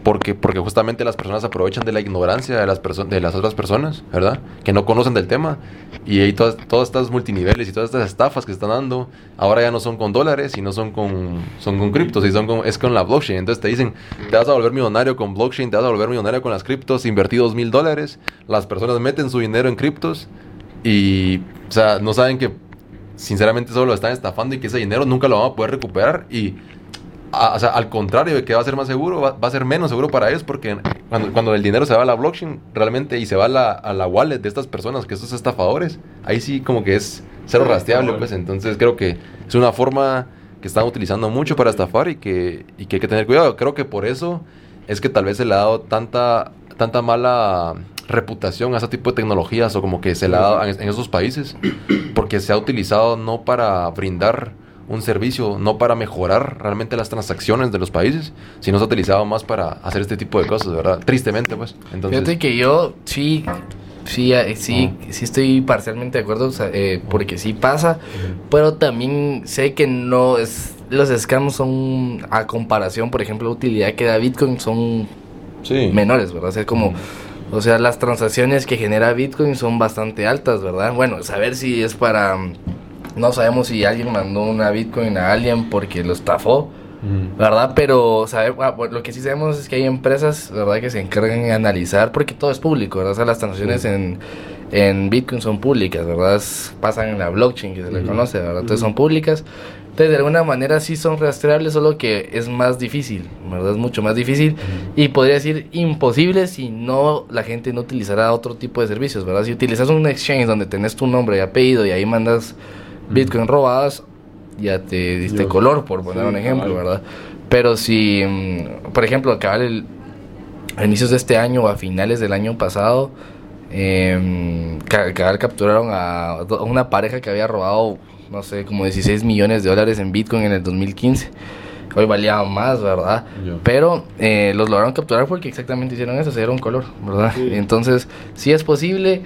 porque, porque justamente las personas aprovechan de la ignorancia de las, de las otras personas, ¿verdad? Que no conocen del tema. Y ahí todas, todas estas multiniveles y todas estas estafas que están dando, ahora ya no son con dólares, sino son con, son con criptos, y son con, es con la blockchain. Entonces te dicen, te vas a volver millonario con blockchain, te vas a volver millonario con las criptos, invertí dos mil dólares, las personas meten su dinero en criptos y, o sea, no saben que sinceramente solo lo están estafando y que ese dinero nunca lo van a poder recuperar y a- o sea, al contrario de que va a ser más seguro, va, va a ser menos seguro para ellos porque cuando, cuando el dinero se va a la blockchain realmente y se va a la, a la wallet de estas personas, que estos estafadores, ahí sí como que es cero rastreable, pues. Entonces creo que es una forma que están utilizando mucho para estafar y que, y que hay que tener cuidado. Creo que por eso es que tal vez se le ha dado tanta, tanta mala reputación a ese tipo de tecnologías o como que se le ha dado en, en esos países porque se ha utilizado no para brindar un servicio, no para mejorar realmente las transacciones de los países, sino se ha utilizado más para hacer este tipo de cosas, ¿verdad? Tristemente, pues. Entonces, Fíjate que yo sí, sí, eh, sí, sí estoy parcialmente de acuerdo, o sea, eh, porque sí pasa, pero también sé que no es, los scams son, a comparación, por ejemplo, la utilidad que da Bitcoin son sí. menores, ¿verdad? O sea, como, o sea, las transacciones que genera Bitcoin son bastante altas, ¿verdad? Bueno, saber si es para, no sabemos si alguien mandó una Bitcoin a alguien porque lo estafó, Mm. ¿verdad? Pero sabe- ah, lo que sí sabemos es que hay empresas, ¿verdad? Que se encargan de analizar, porque todo es público, ¿verdad? O sea, las transacciones en, en Bitcoin son públicas, ¿verdad? Pasan en la blockchain que se le conoce, ¿verdad? Entonces son públicas. Entonces, de alguna manera sí son rastreables, solo que es más difícil, ¿verdad? Es mucho más difícil y podría decir imposible si no la gente no utilizara otro tipo de servicios, ¿verdad? Si utilizas un exchange donde tenés tu nombre y apellido y ahí mandas Bitcoin robadas, ya te diste color, por poner sí, un ejemplo, cabal. ¿verdad? Pero si, mm, por ejemplo, cabal, el- a inicios de este año o a finales del año pasado, eh, cabal capturaron a una pareja que había robado, no sé, como 16 millones de dólares en Bitcoin en el 2015. Hoy valía más, ¿verdad? Pero eh, los lograron capturar porque exactamente hicieron eso, se dieron color, ¿verdad? Sí. Entonces, sí es posible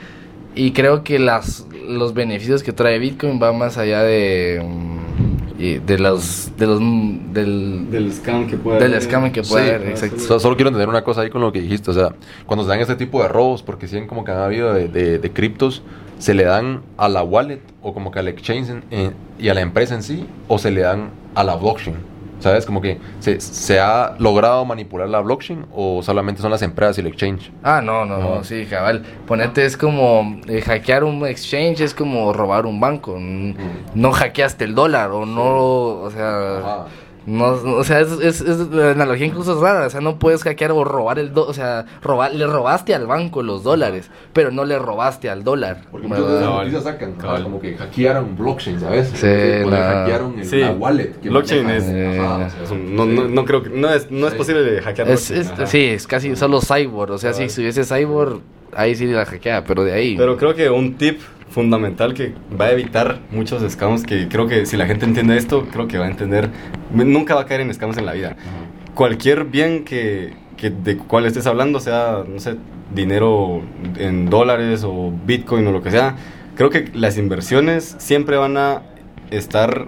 y creo que las, los beneficios que trae Bitcoin van más allá de, mm, y de los, de los, del, Del scam que puede del haber. scam que puede Sí, haber, exacto. So- solo quiero entender una cosa ahí con lo que dijiste. O sea, cuando se dan este tipo de robos, porque si como que han habido de, de, de criptos, ¿se le dan a la wallet o como que al exchange en- en- y a la empresa en sí? ¿O se le dan a la blockchain? ¿Sabes? Como que se, se ha logrado manipular la blockchain o solamente son las empresas y el exchange. Ah, no, no, no, No. sí, cabal. Ponerte es como eh, hackear un exchange, es como robar un banco. N- No hackeaste el dólar o no, o sea, no, no, o sea, es, es, es- la analogía incluso es rara. O sea, no puedes hackear o robar el dólar, o sea, robar, le robaste al banco los dólares, pero no le robaste al dólar. Porque muchas veces las noticias sacan como que hackearon blockchain, ¿sabes? Sí, O que la- hackearon el- Sí. la wallet. que Blockchain es- Ajá, Eh, o sea, Es un- no, no, no creo que. No es, no es Sí. posible hackear. Es, blockchain, es- ajá. sí, es casi solo cyborg. O sea, si estuviese cyborg, ahí sí la hackea, pero de ahí. Pero creo que un tip fundamental que va a evitar muchos scams, que creo que si la gente entiende esto, creo que va a entender, nunca va a caer en scams en la vida. Cualquier bien que, que de cual estés hablando, sea, no sé, dinero en dólares o bitcoin o lo que sea, creo que las inversiones siempre van a estar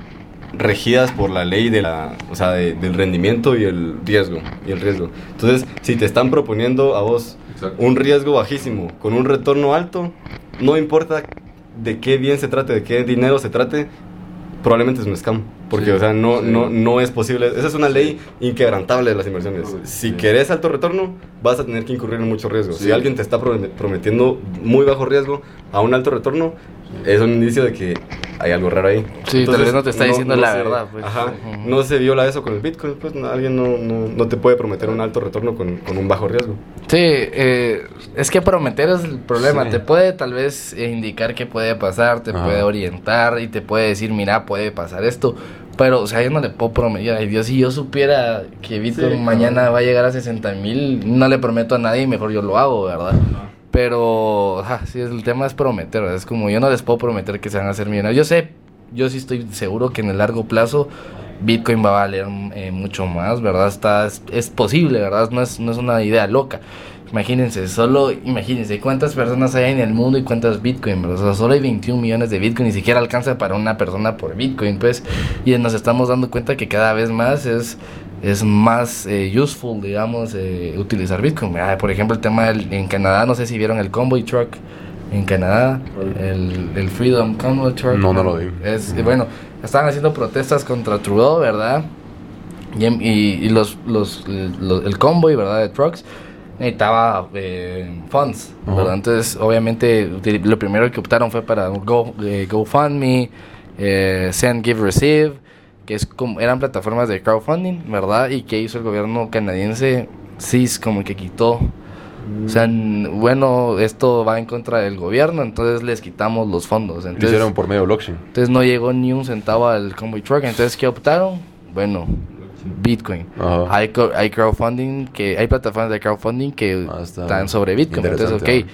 regidas por la ley de la, o sea, de- del rendimiento y el riesgo, y el riesgo. Entonces, si te están proponiendo a vos Exacto. un riesgo bajísimo con un retorno alto, no importa de qué bien se trate, de qué dinero se trate, probablemente es un scam. Porque, Sí, o sea, no, sí. no, no es posible. Esa es una ley inquebrantable de las inversiones. Sí. Si querés alto retorno, vas a tener que incurrir en mucho riesgo. Sí. Si alguien te está prome- prometiendo muy bajo riesgo a un alto retorno, es un indicio de que hay algo raro ahí. Sí, tal vez no te está diciendo la se- verdad, pues. Ajá. No se viola eso con el Bitcoin. Pues no- alguien no, no, no te puede prometer un alto retorno con, con un bajo riesgo. Sí, eh, es que prometer es el problema. Sí. Te puede tal vez eh, indicar qué puede pasar, te Ajá. puede orientar y te puede decir, mira, puede pasar esto. Pero, o sea, yo no le puedo prometer. Ay, Dios, si yo supiera que Bitcoin Sí, mañana va a llegar a 60 mil, no le prometo a nadie, mejor yo lo hago, ¿verdad? Pero, ajá, sí, el tema es prometer, ¿verdad? Es como yo no les puedo prometer que se van a hacer millonarios. Yo sé, yo sí estoy seguro que en el largo plazo Bitcoin va a valer eh, mucho más, ¿verdad? Está, es, es posible, ¿verdad? No es, no es una idea loca. Imagínense, solo imagínense cuántas personas hay en el mundo y cuántas Bitcoin, ¿verdad? O sea, solo hay 21 millones de Bitcoin, ni siquiera alcanza para una persona por Bitcoin, pues. Y nos estamos dando cuenta que cada vez más es, es más eh, useful, digamos, eh, utilizar Bitcoin. Ah, por ejemplo, el tema del- en Canadá, no sé si vieron el Convoy Truck en Canadá, el, el Freedom Convoy Truck. No, no lo vi. Es, bueno, estaban haciendo protestas contra Trudeau, ¿verdad? Y, em- y- y los, los, los- el convoy, ¿verdad? De trucks necesitaba eh, funds. Entonces, obviamente, lo primero que optaron fue para Go, eh, GoFundMe, eh, Send, Give, Receive, que es como, eran plataformas de crowdfunding, ¿verdad? Y que hizo el gobierno canadiense, sí, como que quitó. O sea, bueno, esto va en contra del gobierno, entonces les quitamos los fondos. Lo Entonces, hicieron por medio de blockchain. entonces no llegó ni un centavo al Convoy Truck. Entonces, ¿qué optaron? Bueno, Bitcoin. Ajá. Hay, hay crowdfunding, que hay plataformas de crowdfunding que Ah, está están sobre Bitcoin. Entonces, ok,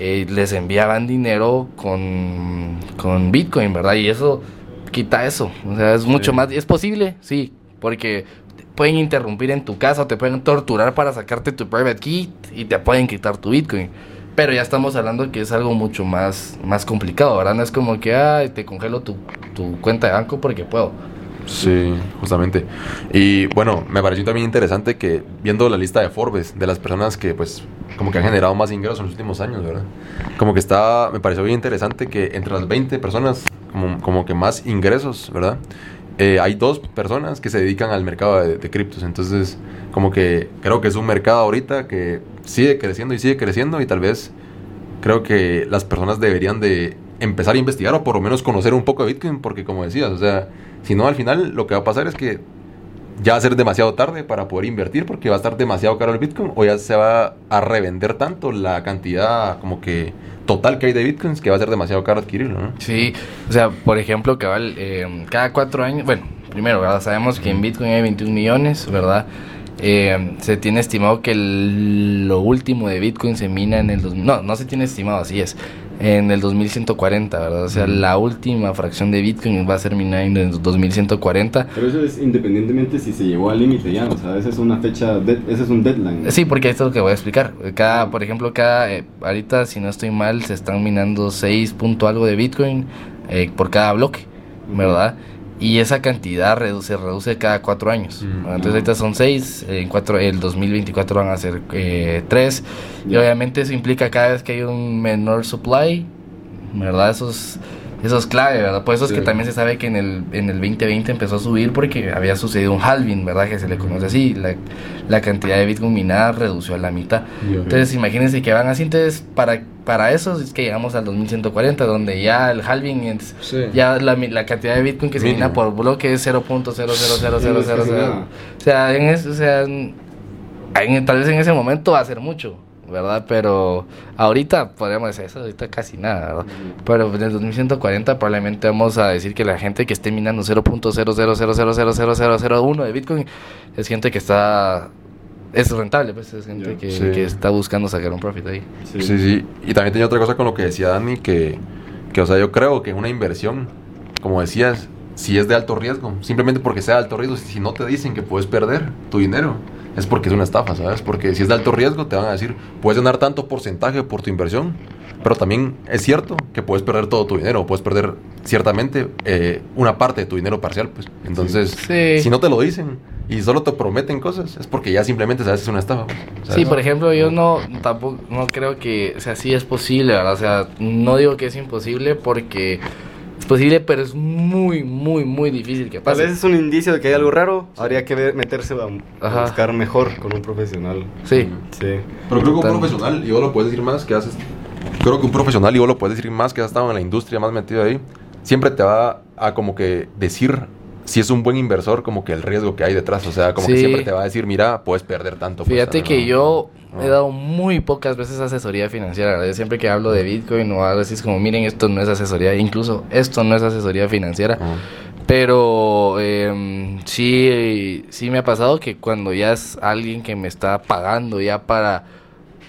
eh, les enviaban dinero con, con Bitcoin, ¿verdad? Y eso quita eso. O sea, es mucho más. ¿Es posible? Sí, porque te pueden interrumpir en tu casa te pueden torturar para sacarte tu private key y te pueden quitar tu Bitcoin. Pero ya estamos hablando que es algo mucho más, más complicado, ¿verdad? No es como que, ay, te congelo tu, tu cuenta de banco porque puedo. Sí, justamente. Y bueno, me pareció también interesante que viendo la lista de Forbes de las personas que pues como que han generado más ingresos en los últimos años, ¿verdad? Como que está, me pareció bien interesante que entre las 20 personas como, que más ingresos, ¿verdad? Eh, hay dos personas que se dedican al mercado de, de criptos. Entonces, como que creo que es un mercado ahorita que sigue creciendo y sigue creciendo y tal vez creo que las personas deberían de empezar a investigar o por lo menos conocer un poco de Bitcoin porque como decías, o sea, si no al final lo que va a pasar es que ya va a ser demasiado tarde para poder invertir porque va a estar demasiado caro el Bitcoin o ya se va a revender tanto la cantidad como que total que hay de Bitcoins que va a ser demasiado caro adquirirlo, ¿no? Sí, o sea, por ejemplo, cabal, eh, cada cuatro años, bueno, primero. Sabemos que en Bitcoin hay 21 millones, ¿verdad? Eh, se tiene estimado que lo último de Bitcoin se mina en el... no, no se tiene estimado, así es. En el 2140, ¿verdad? O sea, la última fracción de Bitcoin va a ser minada en el 2140. Pero eso es independientemente si se llegó al límite ya, o sea, esa es una fecha, de- ese es un deadline. Sí, porque esto es lo que voy a explicar. Cada, por ejemplo, cada, eh, ahorita, si no estoy mal, se están minando 6 punto algo de Bitcoin eh, por cada bloque, ¿verdad? Y esa cantidad redu- se reduce cada cuatro años. Mm. Entonces ahorita son 6, en cuatro, el 2024 van a ser 3. y Ya. obviamente eso implica cada vez que hay un menor supply, ¿verdad? Eso es, eso es clave, ¿verdad? Por eso es que también se sabe que en el, en el 2020 empezó a subir porque había sucedido un halving, ¿verdad? Que se le conoce así. La, la cantidad de Bitcoin minada redució a la mitad. Entonces, imagínense que van así. Entonces, para, para eso es que llegamos al 2140, donde ya el halving, es, Sí. ya la, mi- la cantidad de Bitcoin que se mina por bloque es 0.0000000. Sí. O sea, en ese, o sea, en- en- tal vez en ese momento va a ser mucho, ¿verdad? Pero ahorita podríamos decir eso, ahorita casi nada, ¿verdad? Pero en el 2140 probablemente vamos a decir que la gente que esté minando 0.000000001 de Bitcoin es gente que está... Es rentable, pues es gente que, Sí. que está buscando sacar un profit ahí. Sí, sí. Y también tenía otra cosa con lo que decía Dani, que, que, o sea, yo creo que una inversión, como decías, si es de alto riesgo, simplemente porque sea de alto riesgo, si no te dicen que puedes perder tu dinero, es porque es una estafa, ¿sabes? Porque si es de alto riesgo, te van a decir, puedes ganar tanto porcentaje por tu inversión, pero también es cierto que puedes perder todo tu dinero, puedes perder ciertamente eh, una parte de tu dinero parcial, pues. Entonces, Sí. si no te lo dicen y solo te prometen cosas, es porque ya simplemente sabes es una estafa. pues, Sí, por ejemplo, yo no tampoco no creo que, o sea, sí es posible, ¿verdad? O sea, no digo que es imposible porque posible, pero es muy, muy, muy difícil que Tal pase. vez es un indicio de que hay algo raro, habría que ver- meterse a, buscar mejor con un profesional. Sí. Sí. Pero creo que un profesional, y vos lo puedes decir más, que haces. Creo que un profesional, y vos lo puedes decir más, que has estado en la industria, más metido ahí, siempre te va a como que decir si es un buen inversor, como que el riesgo que hay detrás. O sea, como que siempre te va a decir, mira, puedes perder tanto. pues, Fíjate también, que ¿no? yo he dado muy pocas veces asesoría financiera. Yo siempre que hablo de Bitcoin o algo así es como, miren, esto no es asesoría, incluso esto no es asesoría financiera. Pero em, sí, sí me ha pasado que cuando ya es alguien que me está pagando ya para,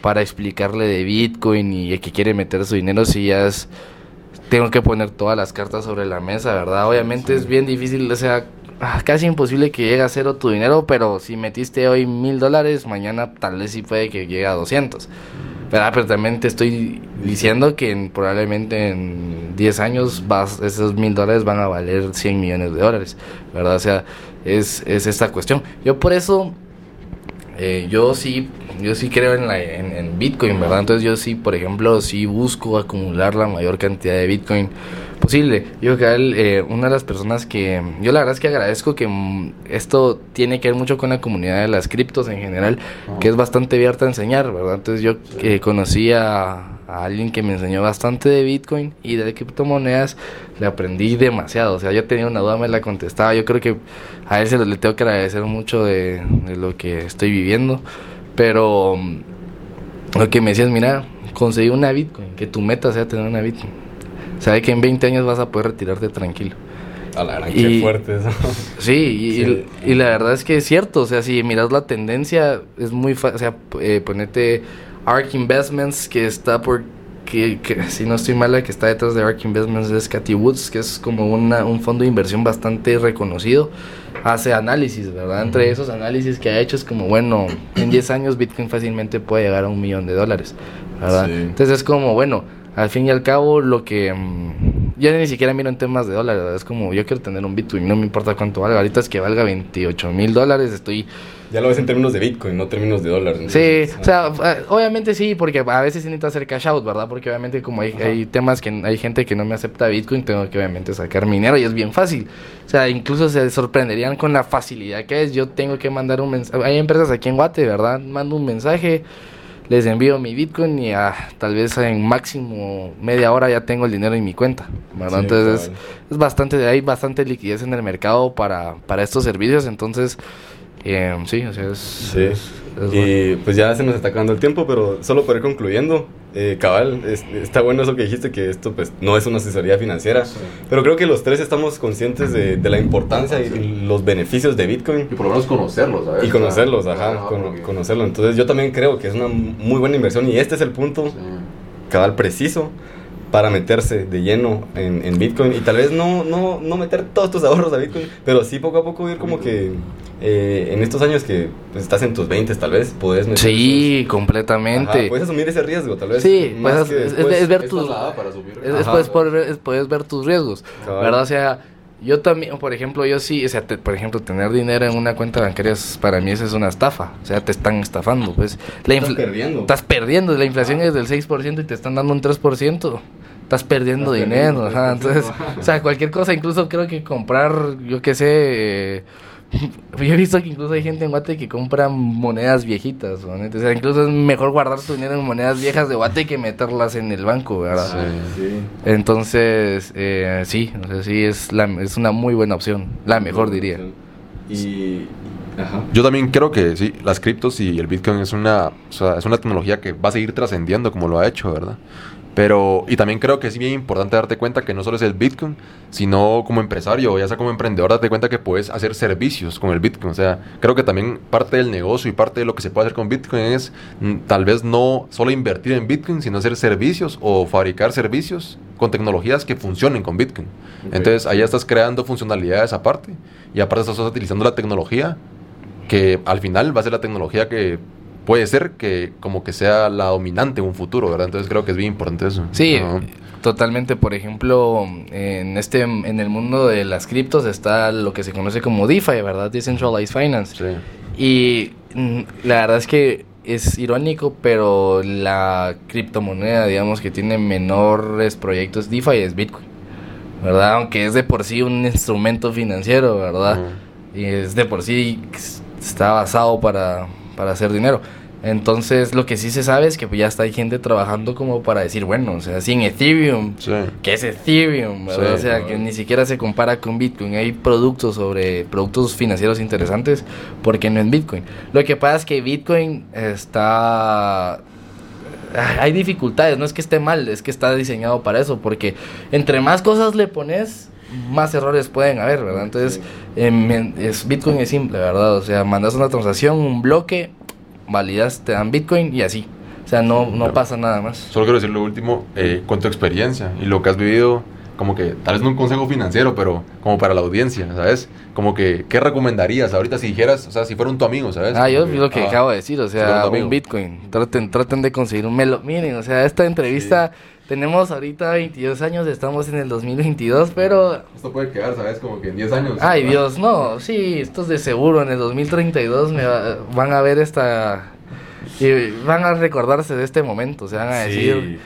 para explicarle de Bitcoin y que quiere meter su dinero, sí ya es... Tengo que poner todas las cartas sobre la mesa, ¿verdad? Obviamente es bien difícil, o sea, ah, casi imposible que llegue a cero tu dinero, pero si metiste hoy mil dólares, mañana tal vez sí puede que llegue a 200. Pero también te estoy diciendo que probablemente en 10 años vas, esos mil dólares van a valer 100 millones de dólares, ¿verdad? O sea, es, es esta cuestión. Yo por eso, eh, yo sí, yo sí creo en, la, en, en, Bitcoin, ¿verdad? Entonces yo sí, por ejemplo, sí busco acumular la mayor cantidad de Bitcoin posible. Yo que él, eh, una de las personas que yo la verdad es que agradezco que mm, esto tiene que ver mucho con la comunidad de las criptos en general, que es bastante abierta a enseñar, ¿verdad? Entonces yo eh, conocí a, alguien que me enseñó bastante de Bitcoin y de criptomonedas, le aprendí demasiado. O sea, yo tenía una duda, me la contestaba. Yo creo que a él se le tengo que agradecer mucho de, de lo que estoy viviendo. Pero mm, lo que me decías, mira, conseguí una Bitcoin, que tu meta sea tener una Bitcoin sabe que en 20 años vas a poder retirarte tranquilo. A la verdad, qué fuerte eso. Sí, y, la verdad es que es cierto. O sea, si miras la tendencia, es muy fácil. O sea, eh, ponete ARK Investments, que está por. Que, si no estoy mal, que está detrás de ARK Investments es Cathy Woods, que es como una, un fondo de inversión bastante reconocido. Hace análisis, ¿verdad? Entre esos análisis que ha hecho es como, bueno, en 10 años Bitcoin fácilmente puede llegar a un millón de dólares, ¿verdad? Entonces es como, bueno al fin y al cabo lo que mm, ya ni siquiera miro en temas de dólares, es como yo quiero tener un Bitcoin, no me importa cuánto valga, ahorita es que valga 28 mil dólares, estoy... Ya lo ves en términos de Bitcoin, no en términos de dólares. Sí, o sea, eh, obviamente sí, porque a veces necesito hacer cash out, ¿verdad? Porque obviamente como hay, hay, temas que hay gente que no me acepta Bitcoin, tengo que obviamente sacar dinero y es bien fácil. O sea, incluso se sorprenderían con la facilidad que es. Yo tengo que mandar un mensaje, hay empresas aquí en Guate, ¿verdad? Mando un mensaje les envío mi Bitcoin y tal vez en máximo media hora ya tengo el dinero en mi cuenta. entonces es, bastante, hay bastante liquidez en el mercado para, para estos servicios, entonces eh, sí, o sea, es, y pues ya se nos está acabando el tiempo, pero solo por ir concluyendo, eh, cabal, está bueno eso que dijiste, que esto pues no es una asesoría financiera, pero creo que los tres estamos conscientes de, de, la importancia y los beneficios de Bitcoin. Y por lo menos conocerlos, ¿sabes? Y conocerlos, ajá, conocerlo. Entonces yo también creo que es una muy buena inversión y este es el punto cabal preciso para meterse de lleno en, en, Bitcoin y tal vez no, no, no meter todos tus ahorros a Bitcoin, pero sí poco a poco ir como que eh, en estos años que pues, estás en tus 20 tal vez, puedes meter Sí, completamente. puedes asumir ese riesgo tal vez. Sí, pues, es, ver tus... puedes, ver tus riesgos, ¿verdad? O sea... Yo también, por ejemplo, yo sí, o sea, por ejemplo, tener dinero en una cuenta bancaria para mí eso es una estafa. O sea, te están estafando, pues. La estás perdiendo. Estás perdiendo. La inflación es del 6% y te están dando un 3% estás perdiendo dinero. entonces, o sea, cualquier cosa, incluso creo que comprar, yo qué sé, eh, yo he visto que incluso hay gente en Guate que compra monedas viejitas, o sea, incluso es mejor guardar tu dinero en monedas viejas de Guate que meterlas en el banco, ¿verdad? Sí, sí. Entonces, eh, sí, o sea, sí, es, la, es una muy buena opción, la mejor diría. Y, Ajá. Yo también creo que sí, las criptos y el Bitcoin es una, o sea, es una tecnología que va a seguir trascendiendo como lo ha hecho, ¿verdad? Pero, y también creo que es bien importante darte cuenta que no solo es el Bitcoin, sino como empresario, ya sea como emprendedor, darte cuenta que puedes hacer servicios con el Bitcoin. O sea, creo que también parte del negocio y parte de lo que se puede hacer con Bitcoin es mm, tal vez no solo invertir en Bitcoin, sino hacer servicios o fabricar servicios con tecnologías que funcionen con Bitcoin. Entonces, ahí estás creando funcionalidades aparte y aparte estás utilizando la tecnología que al final va a ser la tecnología que puede ser que como que sea la dominante en un futuro, ¿verdad? Entonces creo que es bien importante eso. Sí, totalmente. Por ejemplo, en este en el mundo de las criptos está lo que se conoce como DeFi, ¿verdad? Decentralized Finance. Sí. Y mm, la verdad es que es irónico, pero la criptomoneda, digamos, que tiene menores proyectos DeFi es Bitcoin, ¿verdad? Aunque es de por sí un instrumento financiero, ¿verdad? Y es de por sí está basado para, para hacer dinero. Entonces, lo que sí se sabe es que ya está hay gente trabajando como para decir, bueno, o sea, sin Ethereum, que es Ethereum, o sea, que ni siquiera se compara con Bitcoin. Hay productos sobre productos financieros interesantes porque no es Bitcoin. Lo que pasa es que Bitcoin está hay dificultades, no es que esté mal, es que está diseñado para eso, porque entre más cosas le pones, más errores pueden haber, ¿verdad? Entonces, em, es, Bitcoin es simple, ¿verdad? O sea, mandas una transacción, un bloque, validas, te dan Bitcoin y así. O sea, no, no pasa nada más. Solo quiero decir lo último, eh, con tu experiencia y lo que has vivido, como que tal vez no un consejo financiero, pero como para la audiencia, ¿sabes? Como que, ¿qué recomendarías ahorita si dijeras, o sea, si fuera un tu amigo, ¿sabes? Ah, yo Como lo que ah, acabo de decir, o sea, un Bitcoin. Traten, traten de conseguir un melo. Miren, o sea, esta entrevista, tenemos ahorita 22 años, estamos en el 2022, pero Esto puede quedar, ¿sabes? Como que en 10 años. Ay, Dios, no, sí, esto es de seguro. En el 2032 me va- van a ver esta. Y van a recordarse de este momento. Se van a decir,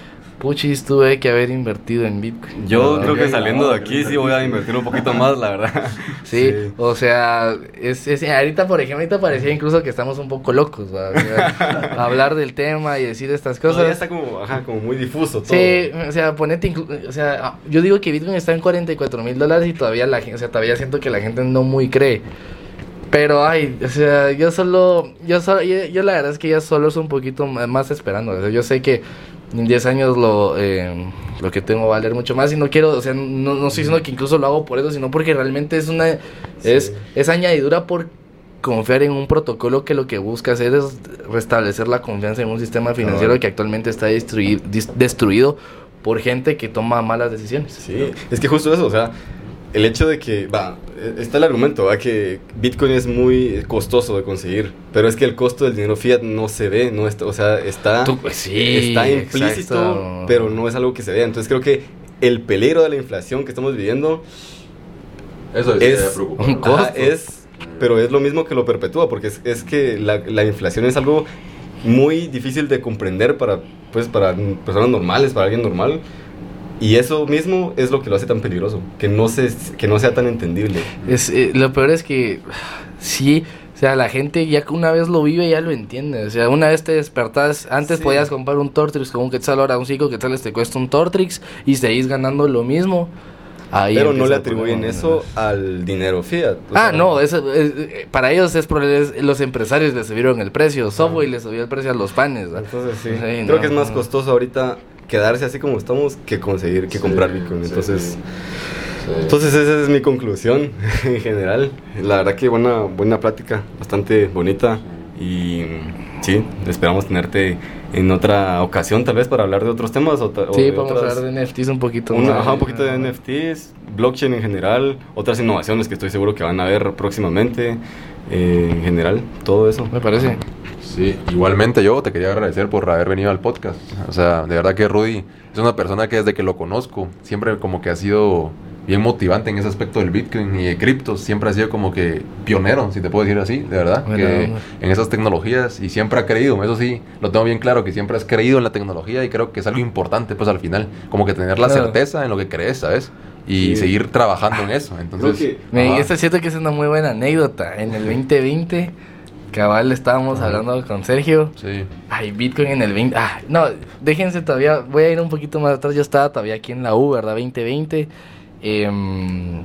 puchis, tuve que haber invertido en Bitcoin. Yo ¿verdad? creo que saliendo de aquí sí voy a invertir un poquito más, la verdad. Sí, o sea, es, es- ahorita, por ejemplo, ahorita parecía incluso que estamos un poco locos, sea, hablar del tema y decir estas Todavía cosas. está como, ajá, como muy difuso todo. Sí, o sea, ponete, o sea, ah, yo digo que Bitcoin está en 44 mil dólares y todavía la gente, o sea, todavía siento que la gente no muy cree. Pero, ay, o sea, yo solo, yo solo, yo, yo la verdad es que ya solo es un poquito más esperando. O sea, yo sé que en 10 años lo, eh, lo que tengo va a valer mucho más y no quiero, o sea, no, no estoy diciendo que incluso lo hago por eso, sino porque realmente es una, es, es añadidura por confiar en un protocolo que lo que busca hacer es restablecer la confianza en un sistema financiero que actualmente está destruido, destruido por gente que toma malas decisiones. Sí, es que justo eso, o sea, el hecho de que, va, eh, está el argumento, va, que Bitcoin es muy costoso de conseguir, pero es que el costo del dinero fiat no se ve, no está, o sea, está, Tú, pues, sí, está implícito, exacto. pero no es algo que se vea. Entonces creo que el peligro de la inflación que estamos viviendo Eso es, un costo. Ajá, es, pero es lo mismo que lo perpetúa, porque es, es que la, la inflación es algo muy difícil de comprender para, pues, para personas normales, para alguien normal. Y eso mismo es lo que lo hace tan peligroso, que no, se, que no sea tan entendible. Es, eh, lo peor es que sí, o sea, la gente ya que una vez lo vive ya lo entiende. O sea, una vez te despertás, antes Sí. podías comprar un Tortrix con un quetzal, ahora un 5 quetzales te cuesta un Tortrix y seguís ganando lo mismo. Ahí pero no le atribuyen problema, eso al dinero fiat. o Ah, sea, no, eso, es- eh, para ellos es, por- es- los empresarios le subieron el precio, Subway le subió el precio a los panes. ¿verdad? Entonces sí, Sí, creo no, que es más no. costoso ahorita quedarse así como estamos que conseguir, que Sí, comprar Bitcoin. Entonces... sí. Sí. Entonces esa es mi conclusión en general. La verdad que buena, buena plática, bastante bonita y sí, esperamos tenerte en otra ocasión tal vez para hablar de otros temas. O, ta- o Sí, vamos otras- a hablar de NFTs un poquito una- más. ajá, un poquito de NFTs, blockchain en general, otras innovaciones que estoy seguro que van a ver próximamente. eh, en general, todo eso. Me parece. Sí, igualmente yo te quería agradecer por haber venido al podcast. O sea, de verdad que Rudy es una persona que desde que lo conozco, siempre como que ha sido bien motivante en ese aspecto del Bitcoin y de criptos. Siempre ha sido como que pionero, si te puedo decir así, de verdad, que en esas tecnologías y siempre ha creído, eso sí, lo tengo bien claro, que siempre has creído en la tecnología y creo que es algo importante pues al final, como que tener la Claro. certeza en lo que crees, ¿sabes? Y Sí. seguir trabajando en eso. Entonces, que- Me, esto siento que es una muy buena anécdota. En el 2020, cabal, estábamos Ajá. hablando con Sergio. Sí. Ay, Bitcoin en el 20. Ah, no, déjense todavía. Voy a ir un poquito más atrás. Yo estaba todavía aquí en la U, ¿verdad? 2020. Em,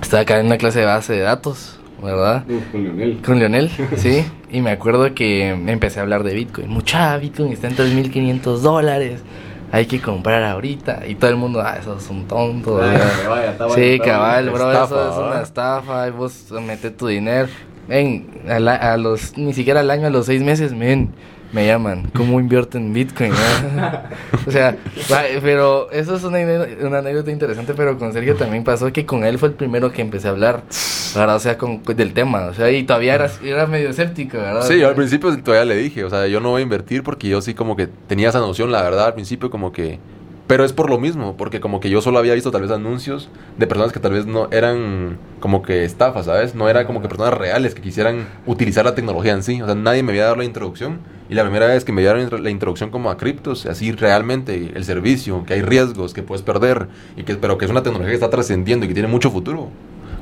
estaba acá en una clase de base de datos, ¿verdad? Con Leonel. Con Leonel, sí. Y me acuerdo que empecé a hablar de Bitcoin. Mucha Bitcoin está en 3.500 dólares. Hay que comprar ahorita. Y todo el mundo, ah, eso es un tonto. Sí, cabal, bro, Estafa, eso es una estafa, y vos metes tu dinero. Ven, a, los, ni siquiera al año, a los seis meses, men, me llaman, ¿cómo invierto en Bitcoin? o sea, pero eso es una anécdota interesante, pero con Sergio también pasó que con él fue el primero que empecé a hablar, ¿verdad? O sea, con, del tema, o sea, y todavía era, era medio escéptico, ¿verdad? Sí, yo al principio todavía le dije, o sea, yo no voy a invertir porque yo sí como que tenía esa noción, la verdad, al principio como que... Pero es por lo mismo, porque como que yo solo había visto tal vez anuncios de personas que tal vez no eran como que estafas, ¿sabes? No eran como que personas reales que quisieran utilizar la tecnología en sí. O sea, nadie me había dado la introducción. Y la primera vez que me dieron la introducción como a criptos, así realmente el servicio, que hay riesgos, que puedes perder, y que, pero que es una tecnología que está trascendiendo y que tiene mucho futuro.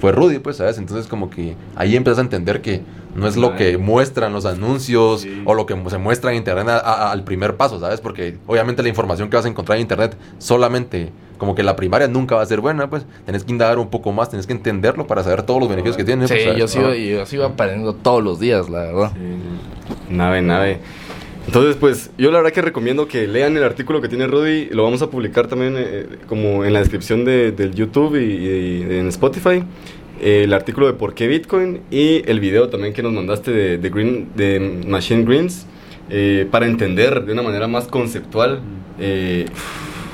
Fue Rudy, pues, ¿sabes? Entonces como que ahí empiezas a entender que no es lo que muestran los anuncios Sí. o lo que se muestra en internet a- a- al primer paso, ¿sabes? Porque obviamente la información que vas a encontrar en internet solamente como que la primaria nunca va a ser buena, pues tenés que indagar un poco más, tenés que entenderlo para saber todos los beneficios que tiene. Sí, pues, yo sigo, yo sigo aprendiendo todos los días, la verdad. Nave, nave. Entonces, pues yo la verdad que recomiendo que lean el artículo que tiene Rudy. Lo vamos a publicar también eh, como en la descripción de, del YouTube y, y en Spotify. Eh, el artículo de por qué Bitcoin y el video también que nos mandaste de, de Green, de Machine Greens eh, para entender de una manera más conceptual eh,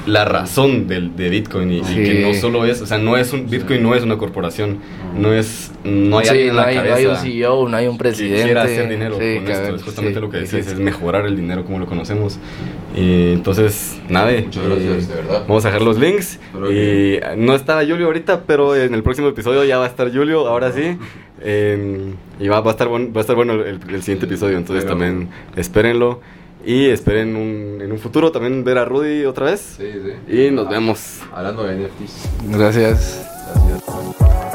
la razón del, de Bitcoin y, y Sí. que no solo es, o sea, no es un Bitcoin no es una corporación, no es no hay Sí, alguien en no la hay, no cabeza hay un CEO, no hay un que presidente. quiera hacer dinero Sí, con esto, es justamente sí, lo que decís, sí, es mejorar el dinero como lo conocemos. Y entonces, nada, Muchas gracias, de verdad. Vamos a dejar los links. Y no estaba Julio ahorita, pero en el próximo episodio ya va a estar Julio, ahora sí. Eh, y va, va a estar buen- va a estar bueno el, el siguiente episodio, entonces Pero- también espérenlo. Y esperen un- en un futuro también ver a Rudy otra vez. Sí, sí. Y nos vemos. Hablando de NFTs. Gracias. Gracias.